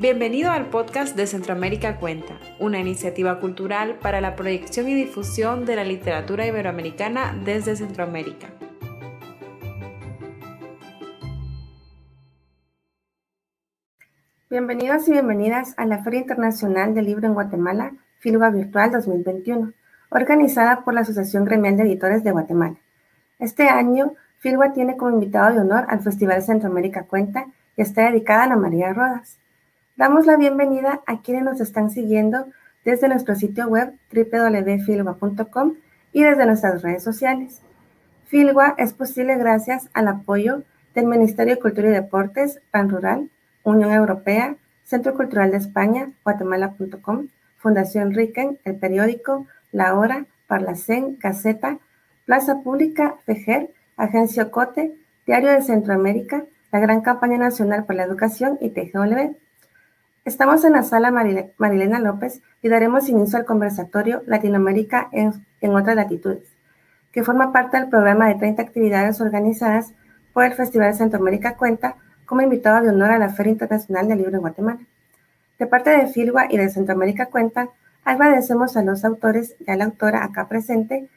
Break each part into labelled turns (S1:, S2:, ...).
S1: Bienvenido al podcast de Centroamérica Cuenta, una iniciativa cultural para la proyección y difusión de la literatura iberoamericana desde Centroamérica.
S2: Bienvenidos y bienvenidas a la Feria Internacional del Libro en Guatemala, Filua Virtual 2021, organizada por la Asociación Gremial de Editores de Guatemala. Este año, Filwa tiene como invitado de honor al Festival Centroamérica Cuenta y está dedicada a María Rodas. Damos la bienvenida a quienes nos están siguiendo desde nuestro sitio web www.filwa.com y desde nuestras redes sociales. Filwa es posible gracias al apoyo del Ministerio de Cultura y Deportes, PAN Rural, Unión Europea, Centro Cultural de España, guatemala.com, Fundación Riquen, El Periódico, La Hora, Parlacén, Caseta, Plaza Pública, FEGER, Agencia Cote, Diario de Centroamérica, la Gran Campaña Nacional por la Educación y TGW. Estamos en la sala Marilena López y daremos inicio al conversatorio Latinoamérica en, otras latitudes, que forma parte del programa de 30 actividades organizadas por el Festival Centroamérica Cuenta como invitado de honor a la Feria Internacional del Libro en Guatemala. De parte de Filwa y de Centroamérica Cuenta, agradecemos a los autores y a la autora acá presente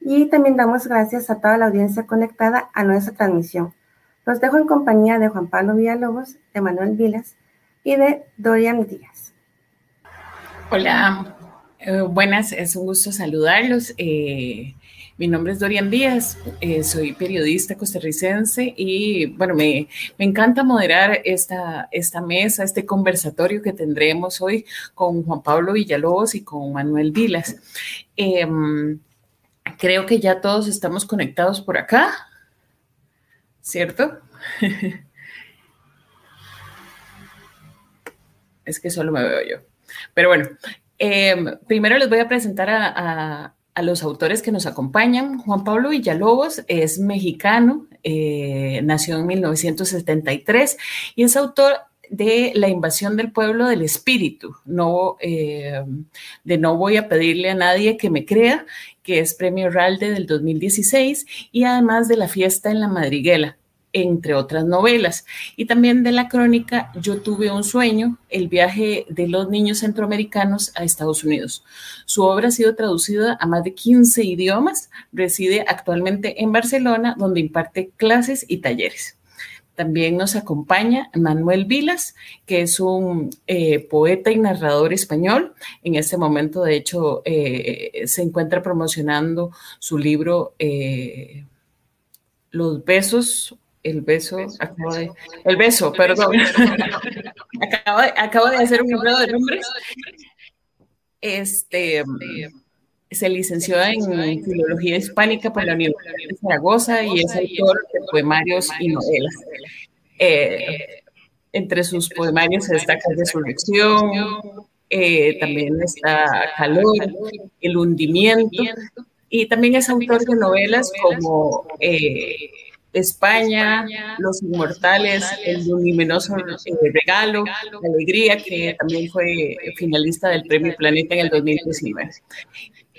S2: y también damos gracias a toda la audiencia conectada a nuestra transmisión. Los dejo en compañía de Juan Pablo Villalobos, de Manuel Vilas, y de Dorian Díaz.
S3: Hola, eh, buenas, es un gusto saludarlos. Eh, mi nombre es Dorian Díaz, eh, soy periodista costarricense y bueno, me, me, encanta moderar esta, esta mesa, este conversatorio que tendremos hoy con Juan Pablo Villalobos y con Manuel Vilas. Em, creo que ya todos estamos conectados por acá, ¿cierto? es que solo me veo yo. Pero bueno, em, primero les voy a presentar a, los autores que nos acompañan. Juan Pablo Villalobos es mexicano, eh, nació en 1973 y es autor de la invasión del pueblo del espíritu, no, em, de no voy a pedirle a nadie que me crea, que es premio Ralde del 2016, y además de la fiesta en la madriguela, entre otras novelas. Y también de la crónica Yo tuve un sueño, el viaje de los niños centroamericanos a Estados Unidos. Su obra ha sido traducida a más de 15 idiomas, reside actualmente en Barcelona, donde imparte clases y talleres. También nos acompaña Manuel Vilas, que es un eh, poeta y narrador español. En este momento, de hecho, eh, se encuentra promocionando su libro eh, Los besos el beso, acabo de, el beso, perdón. acabo, de, hacer un libro de nombres. Este se licenció en Filología Hispánica por la Universidad de Zaragoza y es autor de poemarios y novelas. Eh, entre sus poemarios se destaca Resurrección, eh, también está Calor, El hundimiento, y también es autor de novelas como eh, España, Los Inmortales, El Luminoso Regalo, Alegría, que también fue finalista del Premio Planeta en el 2019.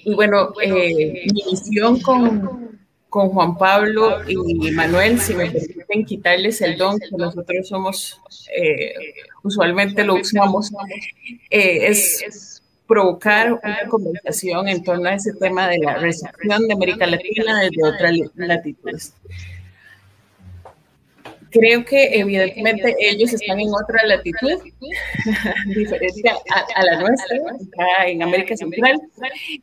S3: Y bueno, eh, mi misión con, con Juan Pablo y Manuel, si me permiten quitarles el don que nosotros somos, eh, usualmente lo usamos, eh, es provocar una conversación en torno a ese tema de la recepción de América Latina desde otras latitudes. Creo que evidentemente ellos están en otra latitud diferente a, la nuestra, acá en América Central.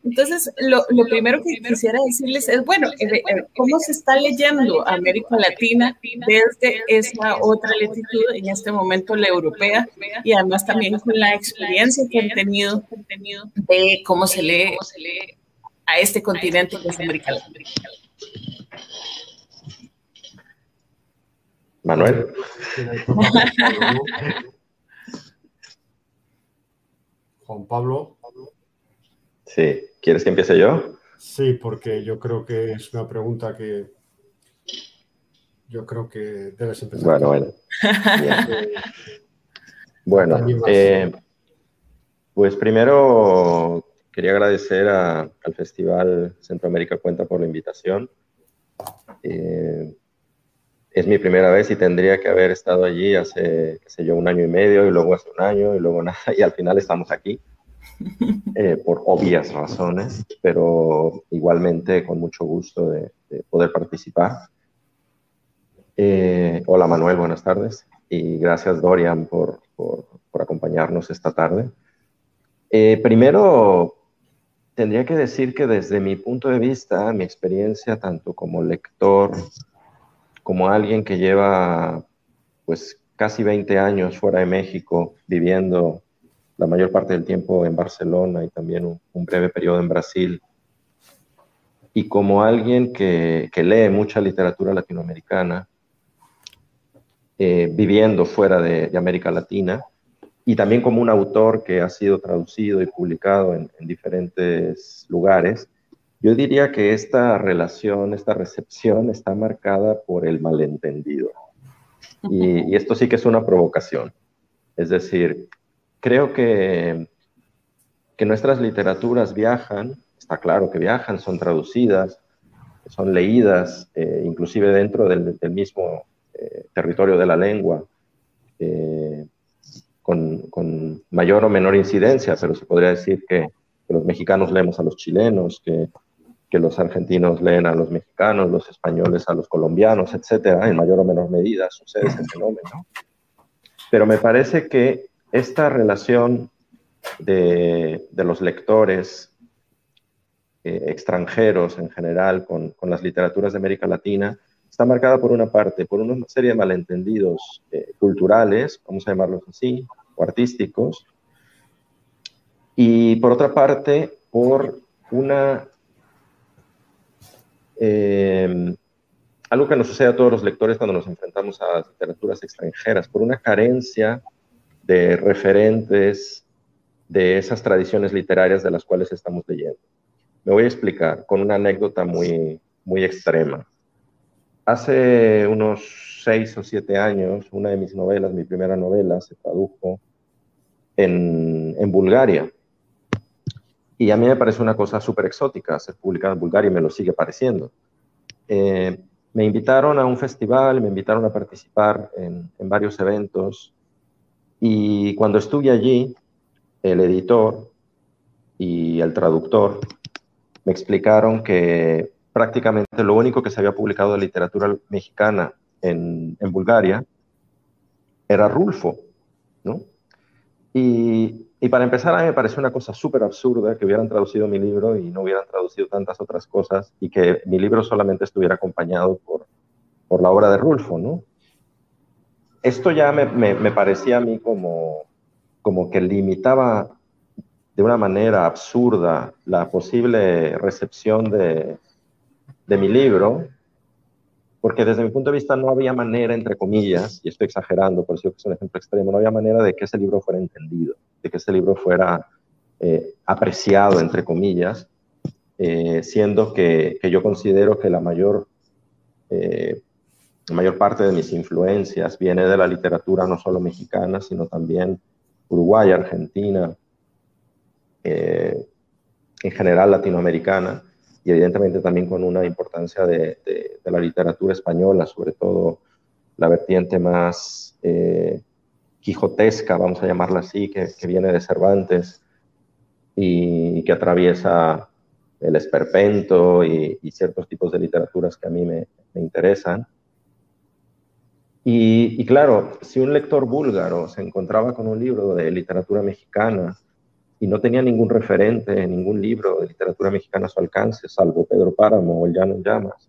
S3: Entonces, lo, primero que quisiera decirles es, bueno, eh, eh, ¿cómo se está leyendo América Latina desde esa otra latitud, en este momento la europea, y además también con la experiencia que han tenido de cómo se lee a este continente que es América Latina?
S4: Manuel.
S5: Juan Pablo.
S4: Sí, ¿quieres que empiece yo?
S5: Sí, porque yo creo que es una pregunta que yo creo que debes empezar.
S4: Bueno, bueno. bueno, eh, pues primero quería agradecer al Festival Centroamérica Cuenta por la invitación. Eh, es mi primera vez y tendría que haber estado allí hace, qué sé yo, un año y medio y luego hace un año y luego nada y al final estamos aquí eh, por obvias razones, pero igualmente con mucho gusto de, poder participar. Eh, hola Manuel, buenas tardes y gracias Dorian por, por, acompañarnos esta tarde. Eh, primero, tendría que decir que desde mi punto de vista, mi experiencia tanto como lector, como alguien que lleva pues casi 20 años fuera de México, viviendo la mayor parte del tiempo en Barcelona y también un, breve periodo en Brasil, y como alguien que, lee mucha literatura latinoamericana, eh, viviendo fuera de, América Latina, y también como un autor que ha sido traducido y publicado en diferentes lugares, yo diría que esta relación, esta recepción está marcada por el malentendido. Y, esto sí que es una provocación. Es decir, creo que, que nuestras literaturas viajan, está claro que viajan, son traducidas, son leídas, eh, inclusive dentro del, mismo eh, territorio de la lengua, eh, con, mayor o menor incidencia, pero se podría decir que, que los mexicanos leemos a los chilenos, que que los argentinos leen a los mexicanos, los españoles a los colombianos, etcétera, en mayor o menor medida sucede ese fenómeno. Pero me parece que esta relación de, los lectores eh, extranjeros en general con, las literaturas de América Latina está marcada por una parte, por una serie de malentendidos eh, culturales, vamos a llamarlos así, o artísticos, y por otra parte, por una eh, algo que nos sucede a todos los lectores cuando nos enfrentamos a literaturas extranjeras, por una carencia de referentes de esas tradiciones literarias de las cuales estamos leyendo. Me voy a explicar con una anécdota muy, muy extrema. Hace unos seis o siete años, una de mis novelas, mi primera novela, se tradujo en, en Bulgaria. Y a mí me parece una cosa súper exótica ser publicado en Bulgaria y me lo sigue pareciendo. Eh, me invitaron a un festival, me invitaron a participar en, varios eventos y cuando estuve allí, el editor y el traductor me explicaron que prácticamente lo único que se había publicado de literatura mexicana en, en Bulgaria era Rulfo, ¿no? Y y para empezar, a mí me pareció una cosa súper absurda que hubieran traducido mi libro y no hubieran traducido tantas otras cosas y que mi libro solamente estuviera acompañado por, por la obra de Rulfo, ¿no? Esto ya me, me, parecía a mí como, como que limitaba de una manera absurda la posible recepción de, de mi libro porque desde mi punto de vista no había manera, entre comillas, y estoy exagerando, por eso es un ejemplo extremo, no había manera de que ese libro fuera entendido, de que ese libro fuera eh, apreciado, entre comillas, eh, siendo que, yo considero que la mayor, eh, la mayor parte de mis influencias viene de la literatura no solo mexicana, sino también uruguaya, argentina, en general latinoamericana, y evidentemente también con una importancia de, la literatura española, sobre todo la vertiente más eh, quijotesca, vamos a llamarla así, que, viene de Cervantes y que atraviesa el esperpento y, ciertos tipos de literaturas que a mí me, interesan. Y, y, claro, si un lector búlgaro se encontraba con un libro de literatura mexicana y no tenía ningún referente, ningún libro de literatura mexicana a su alcance, salvo Pedro Páramo o El Llano en Llamas.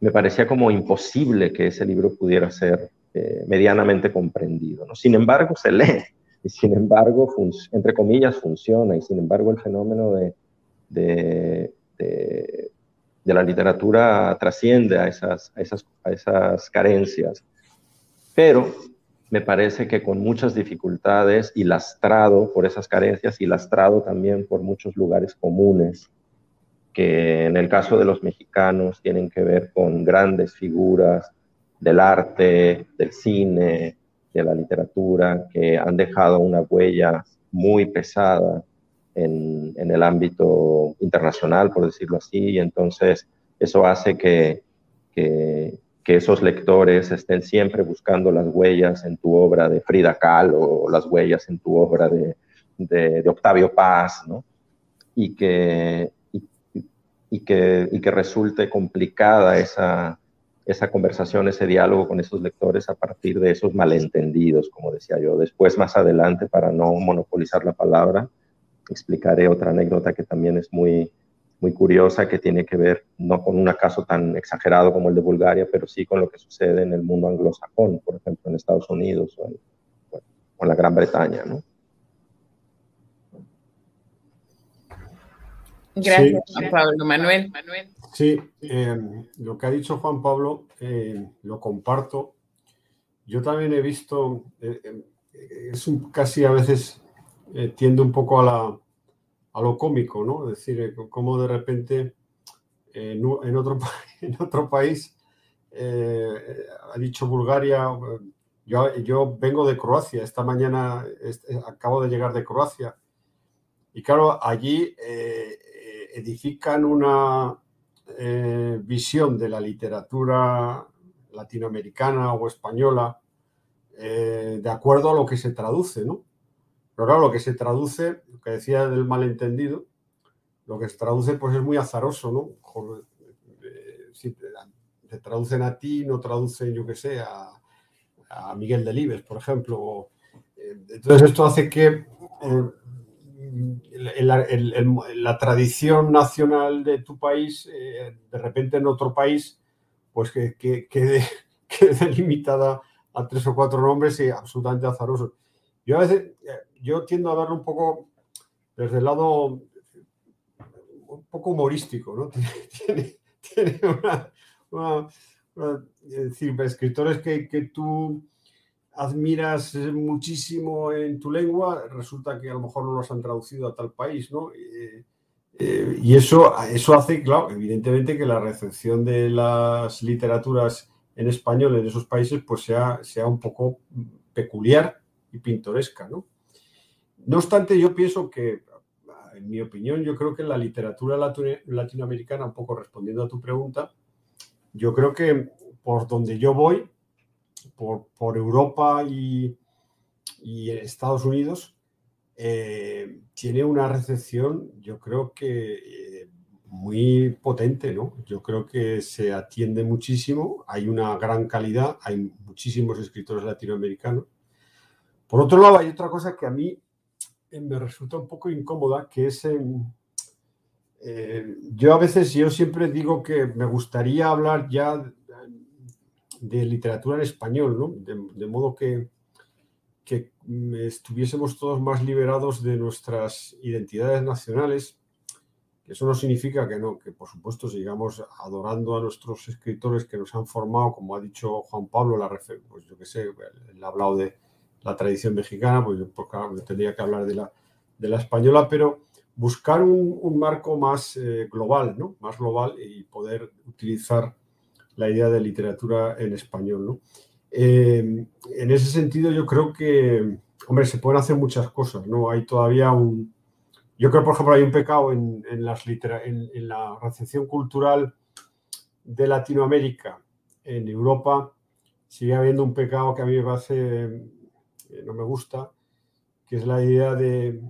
S4: Me parecía como imposible que ese libro pudiera ser eh, medianamente comprendido. ¿no? Sin embargo, se lee y sin embargo, entre comillas, funciona y sin embargo el fenómeno de, de, de, de la literatura trasciende a esas, a esas, a esas carencias. Pero me parece que con muchas dificultades y lastrado por esas carencias y lastrado también por muchos lugares comunes que en el caso de los mexicanos tienen que ver con grandes figuras del arte, del cine, de la literatura, que han dejado una huella muy pesada en, el ámbito internacional, por decirlo así, y entonces eso hace que, que esos lectores estén siempre buscando las huellas en tu obra de Frida Kahlo o las huellas en tu obra de, de, Octavio Paz, ¿no? Y que, y, que, y que resulte complicada esa, esa conversación, ese diálogo con esos lectores a partir de esos malentendidos, como decía yo. Después, más adelante, para no monopolizar la palabra, explicaré otra anécdota que también es muy, muy curiosa, que tiene que ver no con un caso tan exagerado como el de Bulgaria, pero sí con lo que sucede en el mundo anglosajón, por ejemplo, en Estados Unidos o en, la Gran Bretaña. ¿no?
S3: Gracias, Juan Pablo. Manuel.
S5: Sí, em, lo que ha dicho Juan Pablo eh, lo comparto. Yo también he visto, eh, es casi a veces eh, tiende un poco a la, a lo cómico, ¿no? Es decir, eh, cómo de repente en, otro, en otro país, eh, ha dicho Bulgaria, yo, yo, vengo de Croacia, esta mañana acabo de llegar de Croacia, y claro, allí eh, edifican una visión de la literatura latinoamericana o española de acuerdo a lo que se traduce, ¿no? Pero claro, lo que se traduce, lo que decía del malentendido, lo que se traduce pues es muy azaroso, ¿no? Eh, si te traducen a ti, no traducen, yo qué sé, a, Miguel Delibes, por ejemplo. Eh, entonces esto hace que eh, la tradición nacional de tu país, de repente en otro país, pues que, quede, quede limitada a tres o cuatro nombres y absolutamente azarosos. Yo a veces, yo tiendo a verlo un poco desde el lado un poco humorístico, ¿no? Tiene, una, es decir, escritores que, que, tú admiras muchísimo en tu lengua, resulta que a lo mejor no los han traducido a tal país, ¿no? Eh, eh, y eso, eso hace, claro, evidentemente que la recepción de las literaturas en español en esos países pues sea, sea un poco peculiar y pintoresca, ¿no? No obstante, yo pienso que, en mi opinión, yo creo que la literatura latinoamericana, un poco respondiendo a tu pregunta, yo creo que por donde yo voy, por, Europa y, Estados Unidos, eh, tiene una recepción, yo creo que eh, muy potente, ¿no? Yo creo que se atiende muchísimo, hay una gran calidad, hay muchísimos escritores latinoamericanos. Por otro lado, hay otra cosa que a mí me resulta un poco incómoda, que es... Eh, yo a veces, yo siempre digo que me gustaría hablar ya de literatura en español, ¿no? De, modo que, que estuviésemos todos más liberados de nuestras identidades nacionales. Eso no significa que no, que por supuesto sigamos adorando a nuestros escritores que nos han formado, como ha dicho Juan Pablo, la pues yo que sé, él ha hablado de, la tradición mexicana, pues pues tendría que hablar de la, española, pero buscar un, marco más eh, global, ¿no? Más global y poder utilizar la idea de literatura en español, ¿no? Eh, en ese sentido, yo creo que, hombre, se pueden hacer muchas cosas, ¿no? Hay todavía un... Yo creo, por ejemplo, hay un pecado en, en, las en, en la recepción cultural de Latinoamérica, en Europa, sigue habiendo un pecado que a mí me parece no me gusta, que es la idea de,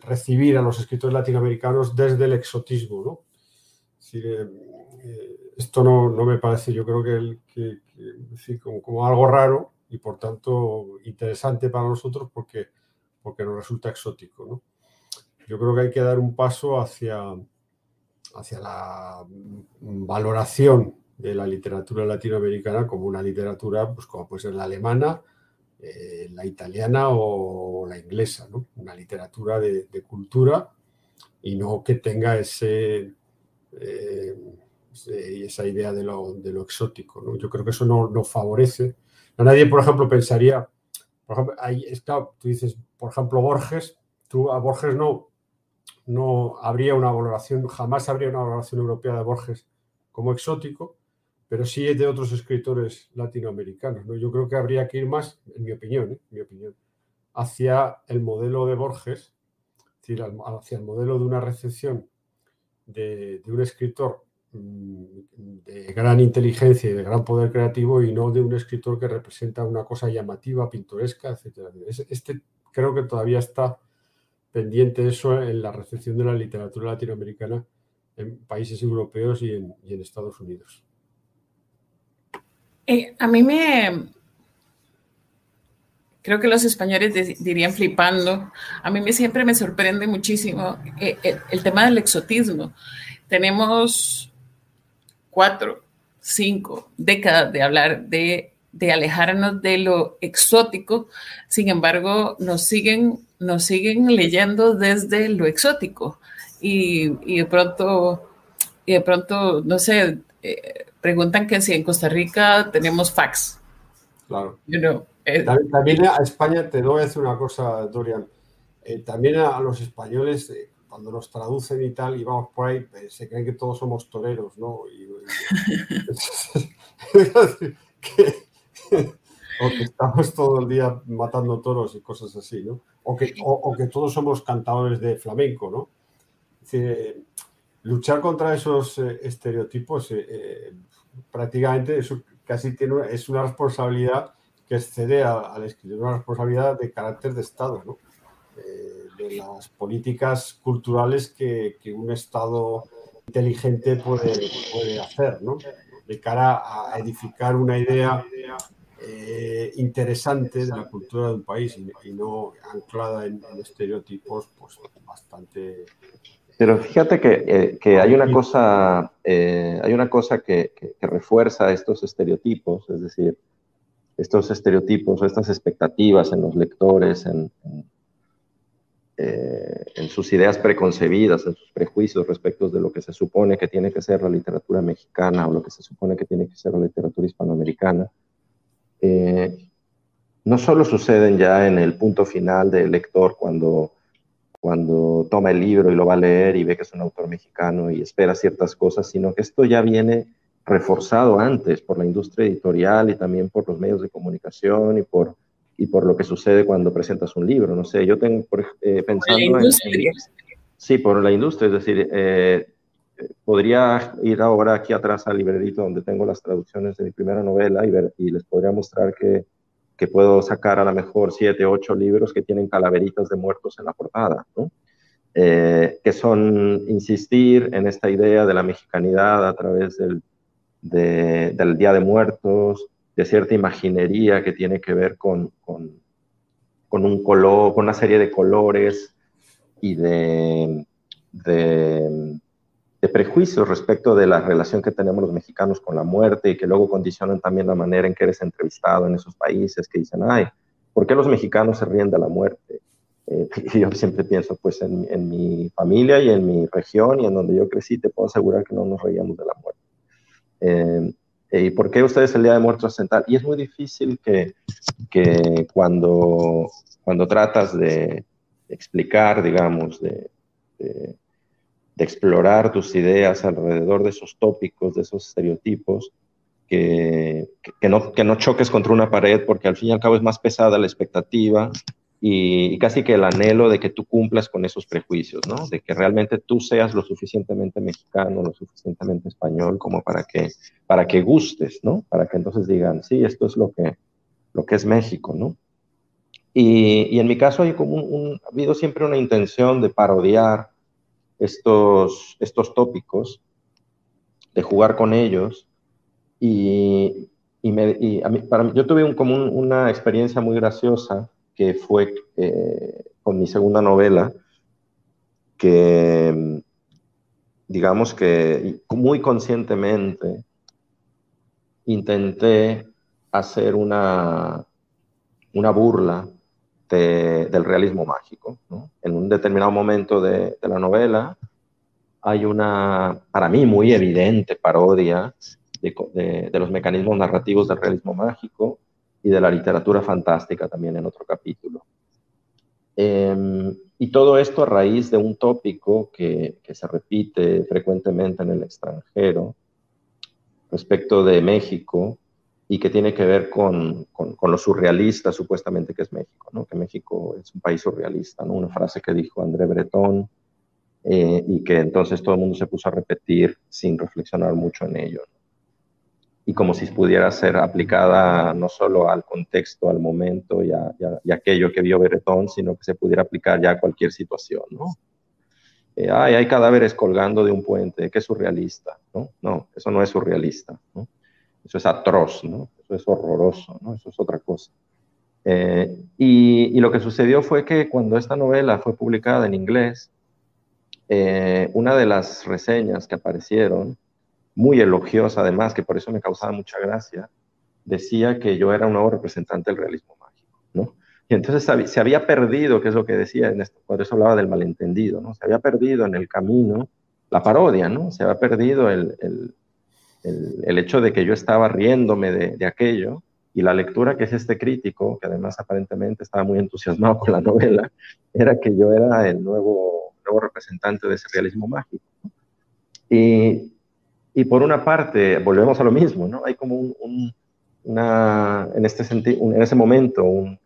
S5: recibir a los escritores latinoamericanos desde el exotismo. ¿no? Eh, esto no, me parece, yo creo que, como, algo raro y por tanto interesante para nosotros porque, porque nos resulta exótico. Yo creo que hay que dar un paso hacia, hacia la valoración de la literatura latinoamericana como una literatura, pues como puede ser la alemana, eh, la italiana o la inglesa, ¿no? Una literatura de, cultura y no que tenga ese, eh, esa idea de lo, exótico, ¿no? Yo creo que eso no, no favorece. nadie, por ejemplo, pensaría, por ejemplo, tú dices, por ejemplo, Borges, tú a Borges no, no habría una valoración, jamás habría una valoración europea de Borges como exótico, pero sí de otros escritores latinoamericanos. ¿no? Yo creo que habría que ir más, en mi opinión, ¿eh? mi opinión hacia el modelo de Borges, es decir, hacia el modelo de una recepción de, un escritor mm, de gran inteligencia y de gran poder creativo y no de un escritor que representa una cosa llamativa, pintoresca, etc. Este creo que todavía está pendiente eso en la recepción de la literatura latinoamericana en países europeos y en, Estados Unidos.
S3: Eh, a mí me, creo que los españoles dirían flipando. A mí me, siempre me sorprende muchísimo eh, eh, el, tema del exotismo. Tenemos cuatro, cinco décadas de hablar de, de, alejarnos de lo exótico, sin embargo, nos siguen, nos siguen leyendo desde lo exótico. Y, y de pronto, y de pronto, no sé, preguntan que si en Costa Rica tenemos fax.
S5: Claro. Eh, también, a España, te doy a decir una cosa, Dorian. Eh, también a, los españoles, eh, cuando nos traducen y tal, y vamos por ahí, se creen que todos somos toreros, ¿no? o que estamos todo el día matando toros y cosas así, ¿no? O que, o, que todos somos cantadores de flamenco, ¿no? luchar contra esos estereotipos prácticamente eso casi tiene, es una responsabilidad que excede al escritor una responsabilidad de carácter de Estado. Eh, de las políticas culturales que, un Estado inteligente puede, hacer, de cara a edificar una idea eh, interesante de la cultura de un país y, no anclada en, estereotipos pues, bastante...
S4: Pero fíjate que, eh, que hay una cosa, hay una cosa que, que refuerza estos estereotipos, es decir, estos estereotipos estas expectativas en los lectores, en, eh, en, sus ideas preconcebidas, en sus prejuicios respecto de lo que se supone que tiene que ser la literatura mexicana o lo que se supone que tiene que ser la literatura hispanoamericana, eh, no solo suceden ya en el punto final del lector cuando, cuando toma el libro y lo va a leer y ve que es un autor mexicano y espera ciertas cosas, sino que esto ya viene reforzado antes por la industria editorial y también por los medios de comunicación y por, y por lo que sucede cuando presentas un libro. No sé, yo tengo por, eh, pensando en, Sí, por la industria, es decir, eh, podría ir ahora aquí atrás al librerito donde tengo las traducciones de mi primera novela y, ver, y les podría mostrar que, que puedo sacar a lo mejor siete, ocho libros que tienen calaveritas de muertos en la portada, ¿no? Eh, que son insistir en esta idea de la mexicanidad a través del, del Día de Muertos, de cierta imaginería que tiene que ver con, con, un color, con una serie de colores y de, de, prejuicios respecto de la relación que tenemos los mexicanos con la muerte y que luego condicionan también la manera en que eres entrevistado en esos países que dicen, ay, ¿por qué los mexicanos se ríen de la muerte? Eh, yo siempre pienso, pues en, mi familia y en mi región y en donde yo crecí, te puedo asegurar que no nos reíamos de la muerte. Eh, ¿Y por qué ustedes el Día de Muertos Central? Y es muy difícil que, que cuando, cuando tratas de explicar, digamos, de, de, explorar tus ideas alrededor de esos tópicos, de esos estereotipos, que, no, que no choques contra una pared, porque al fin y al cabo es más pesada la expectativa y, casi que el anhelo de que tú cumplas con esos prejuicios, ¿no? De que realmente tú seas lo suficientemente mexicano, lo suficientemente español como para que, para que gustes, ¿no? Para que entonces digan, sí, esto es lo que, lo que es México, ¿no? Y, en mi caso hay como ha habido siempre una intención de parodiar estos, estos tópicos, de jugar con ellos y, y, me, y a mí, para mí, yo tuve un, como una experiencia muy graciosa que fue eh, con mi segunda novela, que digamos que muy conscientemente intenté hacer una, una burla del realismo mágico. En un determinado momento de, la novela hay una, para mí, muy evidente parodia de, los mecanismos narrativos del realismo mágico y de la literatura fantástica también en otro capítulo. Em, y todo esto a raíz de un tópico que, se repite frecuentemente en el extranjero respecto de México y que tiene que ver con, con, con, lo surrealista supuestamente que es México, ¿no? que México es un país surrealista, ¿no? una frase que dijo André Breton eh, y que entonces todo el mundo se puso a repetir sin reflexionar mucho en ello. Y como si pudiera ser aplicada no solo al contexto, al momento y a, aquello que vio Beretón, sino que se pudiera aplicar ya a cualquier situación, ¿no? Eh, ay, hay cadáveres colgando de un puente, qué surrealista, ¿no? No, eso no es surrealista, ¿no? Eso es atroz, ¿no? Eso es horroroso, ¿no? Eso es otra cosa. Eh, y, y, lo que sucedió fue que cuando esta novela fue publicada en inglés, eh, una de las reseñas que aparecieron, muy elogiosa además, que por eso me causaba mucha gracia, decía que yo era un nuevo representante del realismo mágico, ¿no? Y entonces se había perdido, que es lo que decía, en esto, por eso hablaba del malentendido, ¿no? Se había perdido en el camino la parodia, ¿no? Se había perdido el, el, el, hecho de que yo estaba riéndome de, aquello y la lectura que es este crítico, que además aparentemente estaba muy entusiasmado con la novela, era que yo era el nuevo representante de ese realismo mágico. Y, y, por una parte, volvemos a lo mismo, ¿no? Hay como un, una, en, este en ese momento, un,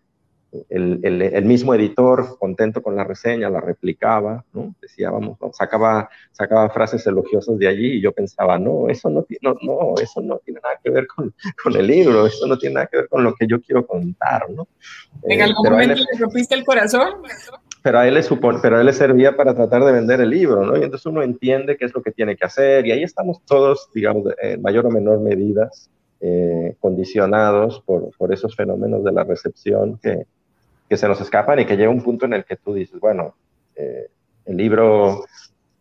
S4: el, el, mismo editor, contento con la reseña, la replicaba, ¿no? Decía, vamos, sacaba, sacaba frases elogiosas de allí y yo pensaba, no, eso no, no, no, eso no tiene nada que ver con, con, el libro, eso no tiene nada que ver con lo que yo quiero contar, ¿no?
S3: ¿En algún momento le rompiste el corazón?
S4: pero a él le supone, pero a él le servía para tratar de vender el libro, ¿no? Y entonces uno entiende qué es lo que tiene que hacer y ahí estamos todos, digamos, en mayor o menor medida eh, condicionados por, por, esos fenómenos de la recepción que, que, se nos escapan y que llega un punto en el que tú dices, bueno, eh, el libro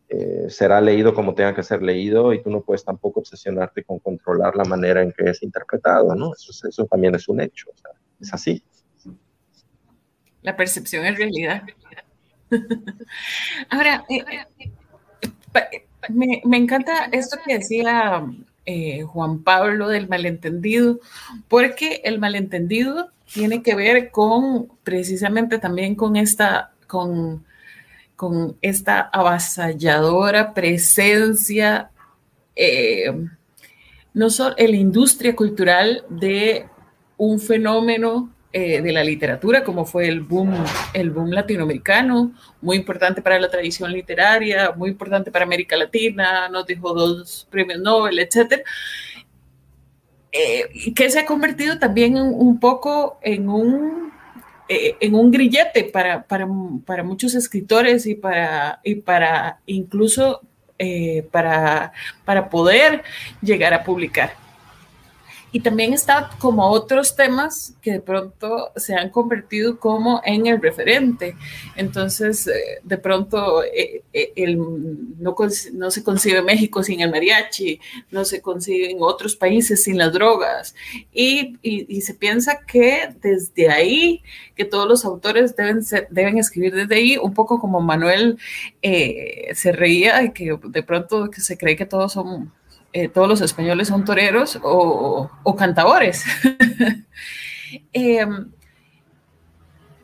S4: eh, será leído como tenga que ser leído y tú no puedes tampoco obsesionarte con controlar la manera en que es interpretado, ¿no? Eso, eso también es un hecho, es así.
S3: La percepción es realidad. Ahora, eh, eh, me, encanta esto que decía eh, Juan Pablo del malentendido, porque el malentendido tiene que ver con precisamente también con esta, con, con esta avasalladora presencia, no solo en la industria cultural de un fenómeno eh, de la literatura, como fue el boom, el boom latinoamericano, muy importante para la tradición literaria, muy importante para América Latina, nos dejó dos premios Nobel, etc. Eh, que se ha convertido también un poco en un, eh, en un grillete para, para, para, muchos escritores y para, y para incluso para, para poder llegar a publicar. Y también está como otros temas que de pronto se han convertido como en el referente. Entonces, eh, de pronto eh, eh, el, no, no, se concibe México sin el mariachi, no se concibe en otros países sin las drogas. Y, y, se piensa que desde ahí, que todos los autores deben, deben escribir desde ahí, un poco como Manuel se reía y que de pronto se cree que todos son eh, todos los españoles son toreros o, o cantadores. Em,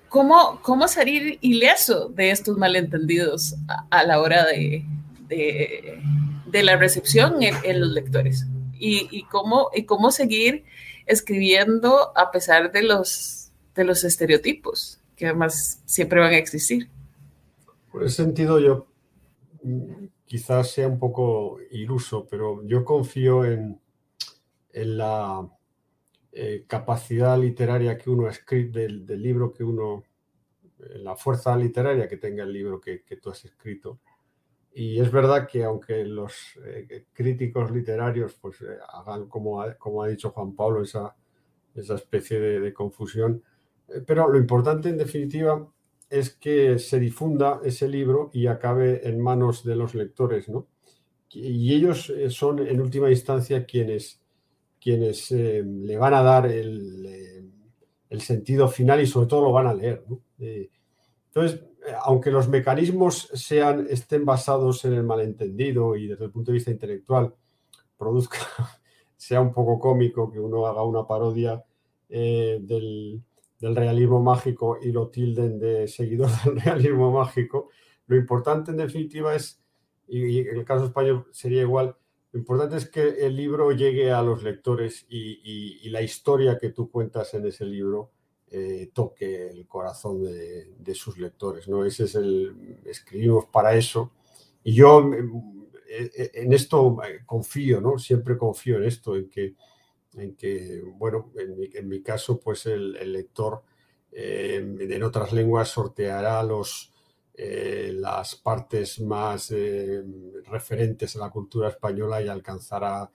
S3: ¿cómo, ¿cómo, salir ileso de estos malentendidos a, la hora de, de, la recepción en, los lectores? Y, cómo, y cómo seguir escribiendo a pesar de los, de los estereotipos que además siempre van a existir.
S5: Por ese sentido, yo quizás sea un poco iluso, pero yo confío en, en la eh, capacidad literaria que uno escribe, del, del, libro que uno, en la fuerza literaria que tenga el libro que, que tú has escrito. Y es verdad que aunque los eh, críticos literarios pues, eh, hagan, como ha, como ha dicho Juan Pablo, esa, esa especie de, de confusión, pero lo importante en definitiva es que se difunda ese libro y acabe en manos de los lectores, ¿no? Y ellos eh, son en última instancia quienes, quienes eh, le van a dar el, eh, el, sentido final y sobre todo lo van a leer. entonces, aunque los mecanismos sean, estén basados en el malentendido y desde el punto de vista intelectual produzca, sea un poco cómico que uno haga una parodia del, del realismo mágico y lo tilden de seguidor del realismo mágico. Lo importante en definitiva es, y en el caso español sería igual, lo importante es que el libro llegue a los lectores y, la historia que tú cuentas en ese libro eh, toque el corazón de, sus lectores. ¿no? Ese es el, escribimos para eso y yo en esto confío, ¿no? Siempre confío en esto, en que, en que bueno, en mi, caso, pues el, lector en otras lenguas sorteará los, las partes más referentes a la cultura española y alcanzará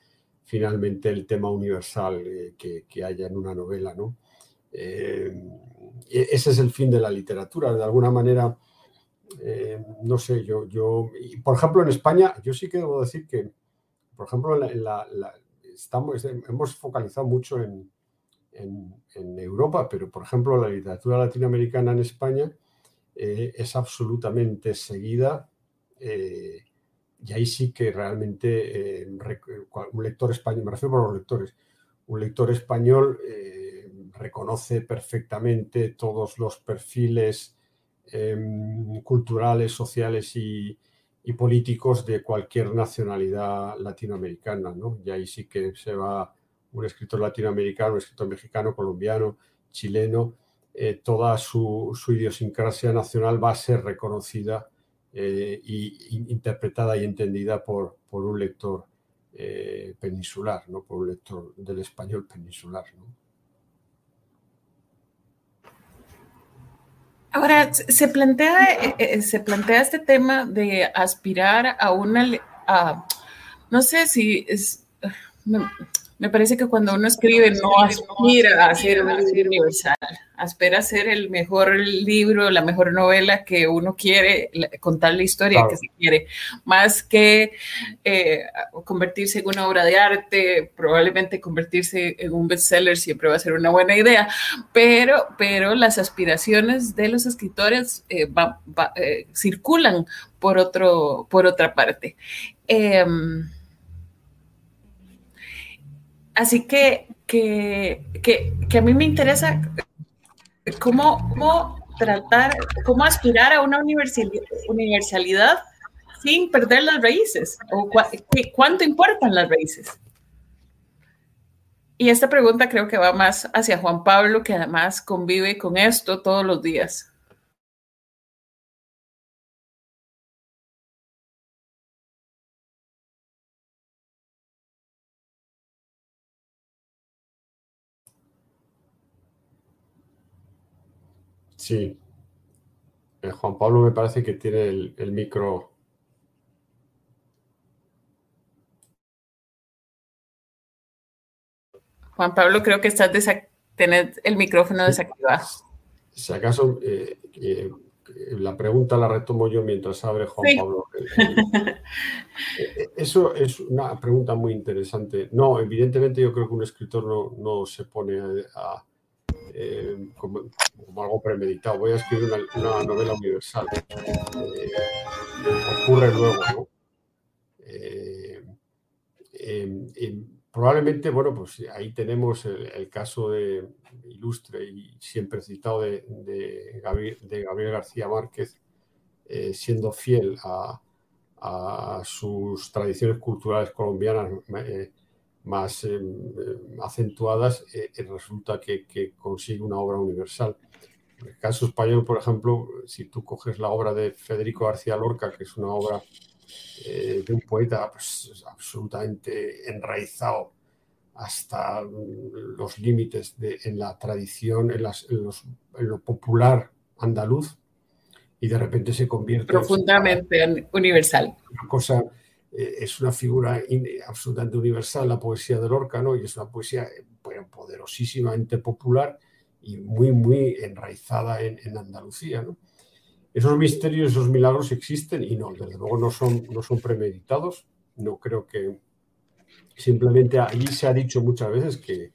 S5: finalmente el tema universal que, que, haya en una novela, ¿no? Eh, e-, ese es el fin de la literatura. De alguna manera, eh, no sé, yo, yo, por ejemplo, en España, yo sí que debo decir que, por ejemplo, la, estamos, hemos focalizado mucho en, en, Europa, pero, por ejemplo, la literatura latinoamericana en España eh, es absolutamente seguida. y ahí sí que realmente un lector español, me refiero a los lectores, un lector español reconoce perfectamente todos los perfiles em, culturales, sociales y, políticos de cualquier nacionalidad latinoamericana. ¿no? Y ahí sí que se va un escritor latinoamericano, un escritor mexicano, colombiano, chileno, eh, toda su, idiosincrasia nacional va a ser reconocida e interpretada y entendida por, por un lector eh, peninsular, ¿no? por un lector del español peninsular. ¿no?
S3: Ahora, se plantea, eh, eh, se plantea este tema de aspirar a una, no sé si es, me parece que cuando uno escribe no aspira a ser universal, aspira a ser el mejor libro, la mejor novela que uno quiere, contar la historia que se quiere, más que eh, convertirse en una obra de arte, probablemente convertirse en un bestseller siempre va a ser una buena idea, pero, pero las aspiraciones de los escritores eh, eh, circulan por, otro, por otra parte. Así que, que, que, a mí me interesa cómo, cómo tratar, cómo aspirar a una universalidad sin perder las raíces, o cuánto importan las raíces. Y esta pregunta creo que va más hacia Juan Pablo, que además convive con esto todos los días.
S5: Sí. Eh, Juan Pablo me parece que tiene el, micro.
S3: Juan Pablo, creo que estás tenés el micrófono desactivado.
S5: Si acaso, eh, eh, la pregunta la retomo yo mientras abre Juan Pablo. Eso es una pregunta muy interesante. No, evidentemente yo creo que un escritor no, se pone a eh, como, algo premeditado. Voy a escribir una, novela universal. Eh, ocurre luego, ¿no? Eh, probablemente, bueno, pues ahí tenemos el, caso ilustre y siempre citado de, Gabriel, García Márquez, siendo fiel a, sus tradiciones culturales colombianas más eh, acentuadas, eh, resulta que, consigue una obra universal. En el caso español, por ejemplo, si tú coges la obra de Federico García Lorca, que es una obra eh, de un poeta pues, absolutamente enraizado hasta los límites de, en la tradición, en, lo popular andaluz, y de repente se convierte
S3: profundamente universal.
S5: Una cosa eh, es una figura absolutamente universal, la poesía de Lorca, ¿no? y es una poesía eh, poderosísimamente popular y muy, muy enraizada en, Andalucía. ¿no? Esos misterios, esos milagros existen y no, desde luego no son, no son premeditados. No creo que simplemente allí se ha dicho muchas veces que,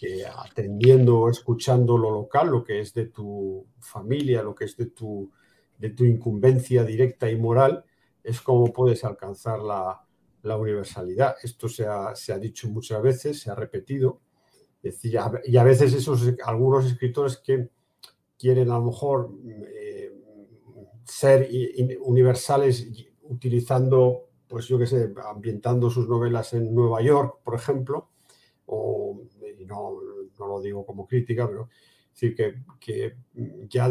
S5: que atendiendo o escuchando lo local, lo que es de tu familia, lo que es de tu, de tu incumbencia directa y moral, es cómo puedes alcanzar la, universalidad. Esto se ha, dicho muchas veces, se ha repetido. y a veces esos algunos escritores que quieren a lo mejor eh, ser universales utilizando, pues yo qué sé, ambientando sus novelas en Nueva York, por ejemplo, o no, lo digo como crítica, pero decir, que, ya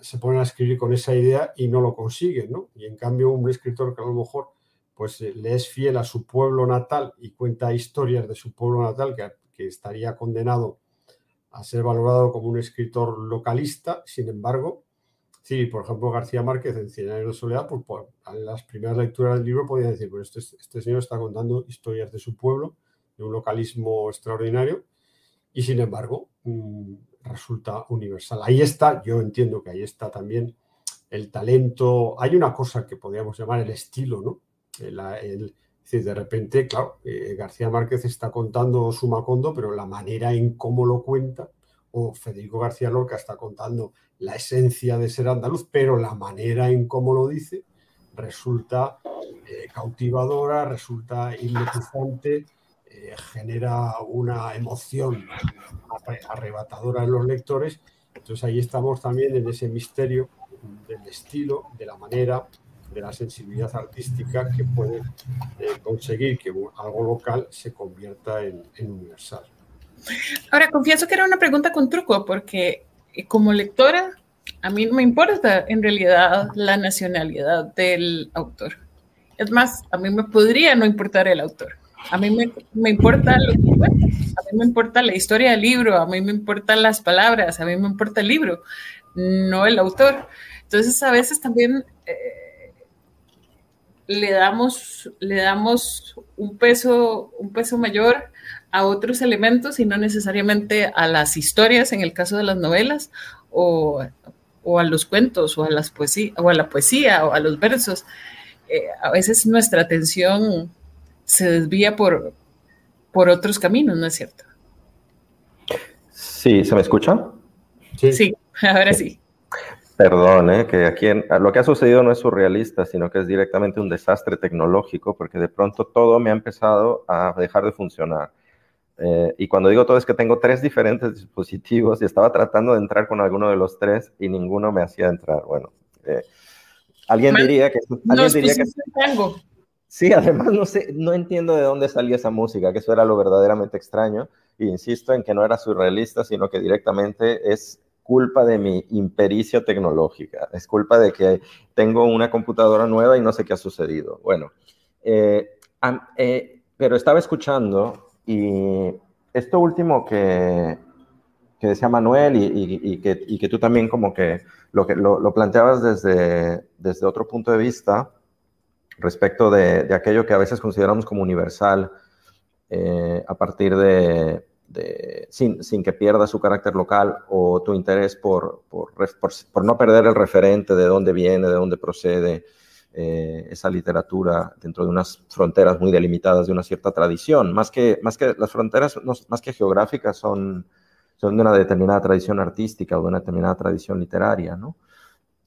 S5: se ponen a escribir con esa idea y no lo consiguen, ¿no? Y en cambio un escritor que a lo mejor pues eh, le es fiel a su pueblo natal y cuenta historias de su pueblo natal que, que estaría condenado a ser valorado como un escritor localista, sin embargo, sí, por ejemplo, García Márquez en Cien años de soledad, pues, en las primeras lecturas del libro podía decir, pues este, este señor está contando historias de su pueblo, de un localismo extraordinario, y sin embargo, mm, resulta universal. Ahí está, yo entiendo que ahí está también el talento. Hay una cosa que podríamos llamar el estilo, ¿no? El, de repente, claro, eh, García Márquez está contando su Macondo, pero la manera en cómo lo cuenta, o Federico García Lorca está contando la esencia de ser andaluz, pero la manera en cómo lo dice resulta eh, cautivadora, resulta hipnotizante, genera una emoción arrebatadora en los lectores. Entonces ahí estamos también en ese misterio del estilo, de la manera, de la sensibilidad artística que puede eh, conseguir que algo local se convierta en, universal.
S3: Ahora, confieso que era una pregunta con truco, porque eh, como lectora, a mí no me importa en realidad la nacionalidad del autor. Es más, a mí me podría no importar el autor. A mí me, importa a mí me importa la historia del libro, a mí me importan las palabras, a mí me importa el libro, no el autor. Entonces, a veces también eh, le, damos, le damos un peso, un peso mayor a otros elementos y no necesariamente a las historias, en el caso de las novelas, o, o a los cuentos, o a, las poesía, o a la poesía, o a los versos. Eh, a veces nuestra atención se desvía por, por otros caminos, ¿no es cierto?
S4: Sí, ¿se me escucha?
S3: Sí, ahora sí.
S4: Perdón, ¿eh? que aquí lo que ha sucedido no es surrealista, sino que es directamente un desastre tecnológico, porque de pronto todo me ha empezado a dejar de funcionar. Eh, y cuando digo todo es que tengo tres diferentes dispositivos y estaba tratando de entrar con alguno de los tres y ninguno me hacía entrar. Bueno, eh, alguien diría que... Alguien diría que Sí, además no sé, no entiendo de dónde salía esa música, que eso era lo verdaderamente extraño. Y insisto en que no era surrealista, sino que directamente es culpa de mi impericia tecnológica. Es culpa de que tengo una computadora nueva y no sé qué ha sucedido. Bueno, eh, eh, pero estaba escuchando y esto último que, que decía Manuel y, que, y, que, tú también como que lo, que lo, planteabas desde, desde otro punto de vista, respecto de, aquello que a veces consideramos como universal, eh, a partir de, sin, sin, que pierda su carácter local o tu interés por, por, por, no perder el referente de dónde viene, de dónde procede eh, esa literatura dentro de unas fronteras muy delimitadas de una cierta tradición. Más que, más que las fronteras, más que geográficas, son, son de una determinada tradición artística o de una determinada tradición literaria, ¿no?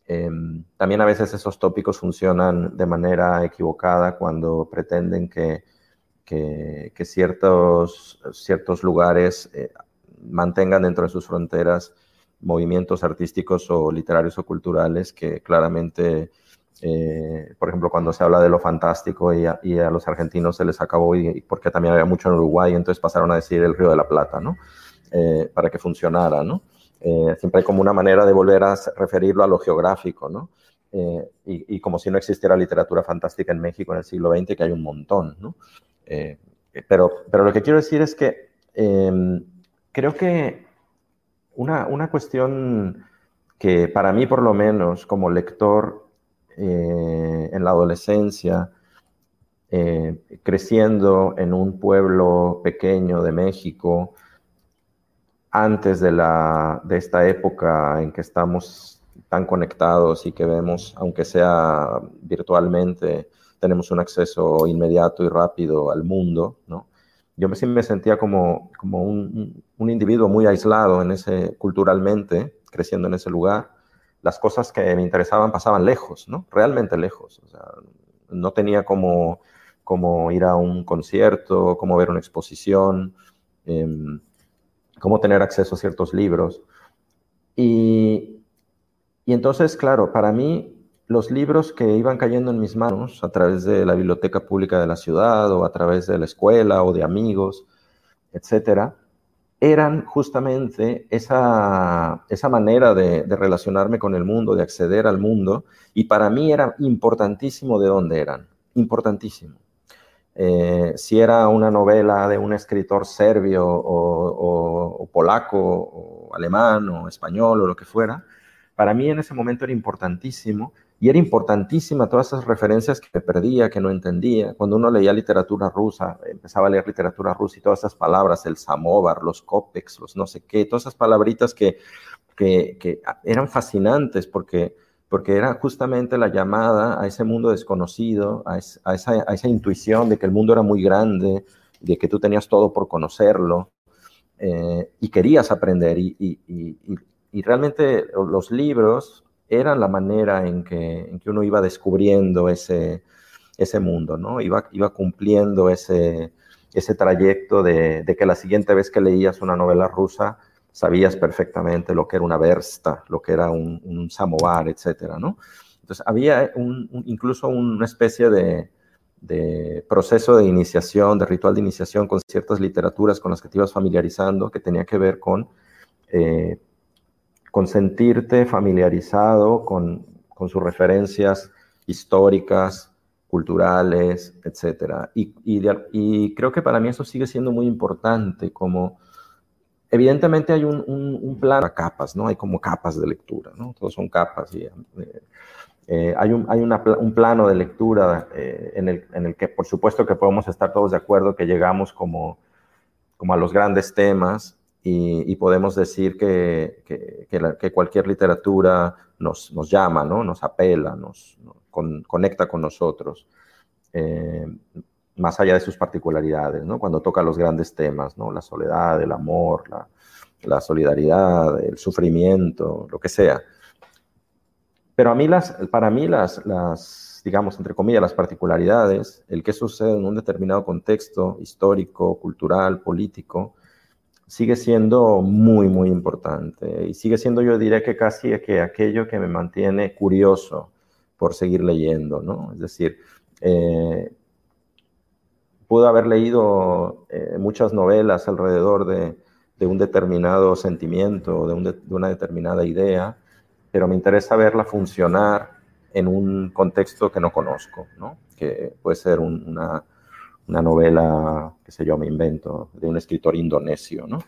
S4: Em, también a veces esos tópicos funcionan de manera equivocada cuando pretenden que, que, ciertos, ciertos lugares eh, mantengan dentro de sus fronteras movimientos artísticos o literarios o culturales que claramente, eh, por ejemplo, cuando se habla de lo fantástico y a, los argentinos se les acabó, y, porque también había mucho en Uruguay, entonces pasaron a decir el Río de la Plata, ¿no? Eh, para que funcionara, ¿no? Eh, siempre hay como una manera de volver a referirlo a lo geográfico, ¿no? Eh, y, como si no existiera literatura fantástica en México en el siglo XX, que hay un montón, ¿no? Eh, pero, pero lo que quiero decir es que em, creo que una, una, cuestión que para mí, por lo menos, como lector en la adolescencia, creciendo en un pueblo pequeño de México, antes de, la, de esta época en que estamos tan conectados y que vemos, aunque sea virtualmente, tenemos un acceso inmediato y rápido al mundo, ¿no? Yo me, me sentía como, como un, un, individuo muy aislado en ese, culturalmente, creciendo en ese lugar. Las cosas que me interesaban pasaban lejos, ¿no? Realmente lejos. O sea, no tenía como, como ir a un concierto, como ver una exposición. Eh, cómo tener acceso a ciertos libros. Y, y entonces, claro, para mí los libros que iban cayendo en mis manos a través de la biblioteca pública de la ciudad o a través de la escuela o de amigos, etcétera, eran justamente esa, esa manera de, relacionarme con el mundo, de acceder al mundo, y para mí era importantísimo de dónde eran, importantísimo. Eh, si era una novela de un escritor serbio o, polaco o alemán o español o lo que fuera, para mí en ese momento era importantísimo y era importantísima todas esas referencias que me perdía, que no entendía. Cuando uno leía literatura rusa, empezaba a leer literatura rusa y todas esas palabras, el samovar, los copex, los no sé qué, todas esas palabritas que, que, eran fascinantes porque, porque era justamente la llamada a ese mundo desconocido, a, esa, intuición de que el mundo era muy grande, de que tú tenías todo por conocerlo. Eh, y querías aprender y, realmente los libros eran la manera en que, en que uno iba descubriendo ese, mundo, ¿no? Iba, cumpliendo ese, trayecto de, que la siguiente vez que leías una novela rusa sabías perfectamente lo que era una versta, lo que era un, samovar, etcétera, ¿no? Entonces había incluso una especie de, proceso de iniciación, de ritual de iniciación con ciertas literaturas con las que te ibas familiarizando que tenía que ver con eh, con sentirte familiarizado con, sus referencias históricas, culturales, etc. Y, creo que para mí eso sigue siendo muy importante, como evidentemente hay un, plan a capas, ¿no? Hay como capas de lectura, ¿no? Todos son capas y... Eh, eh, hay, un, hay un, plano de lectura eh, en, el, en, el, que por supuesto que podemos estar todos de acuerdo que llegamos como, como a los grandes temas y, podemos decir que, que, cualquier literatura nos, nos, llama, ¿no? nos apela, nos, conecta con nosotros, más allá de sus particularidades, ¿no? cuando toca los grandes temas, ¿no? la soledad, el amor, la, solidaridad, el sufrimiento, lo que sea. Pero a mí las, para mí las, las, digamos, entre comillas, las particularidades, el que sucede en un determinado contexto histórico, cultural, político, sigue siendo muy, muy importante. Y sigue siendo, yo diría que casi que aquello que me mantiene curioso por seguir leyendo, ¿no? Es decir, eh, pude haber leído eh, muchas novelas alrededor de, un determinado sentimiento, de, de, una determinada idea, pero me interesa verla funcionar en un contexto que no conozco, ¿no? Que puede ser una una novela, qué sé yo, me invento, de un escritor indonesio, ¿no?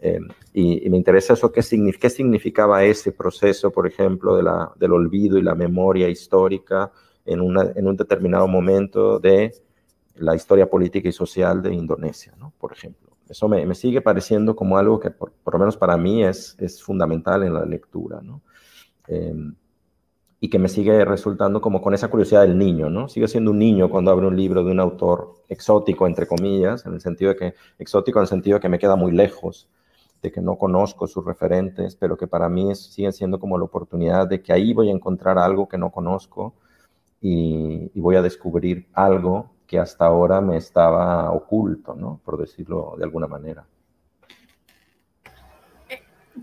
S4: Eh, y, me interesa eso, ¿qué, qué significaba ese proceso, por ejemplo, de la, del olvido y la memoria histórica en, una, en un determinado momento de la historia política y social de Indonesia. Por ejemplo. Eso me, sigue pareciendo como algo que, por, lo menos para mí, es, es fundamental en la lectura. Eh, y que me sigue resultando como con esa curiosidad del niño, ¿no? Sigue siendo un niño cuando abre un libro de un autor exótico, entre comillas, en el sentido de que, exótico en el sentido de que me queda muy lejos, de que no conozco sus referentes, pero que para mí sigue siendo como la oportunidad de que ahí voy a encontrar algo que no conozco y voy a descubrir algo que hasta ahora me estaba oculto, ¿no? Por decirlo de alguna manera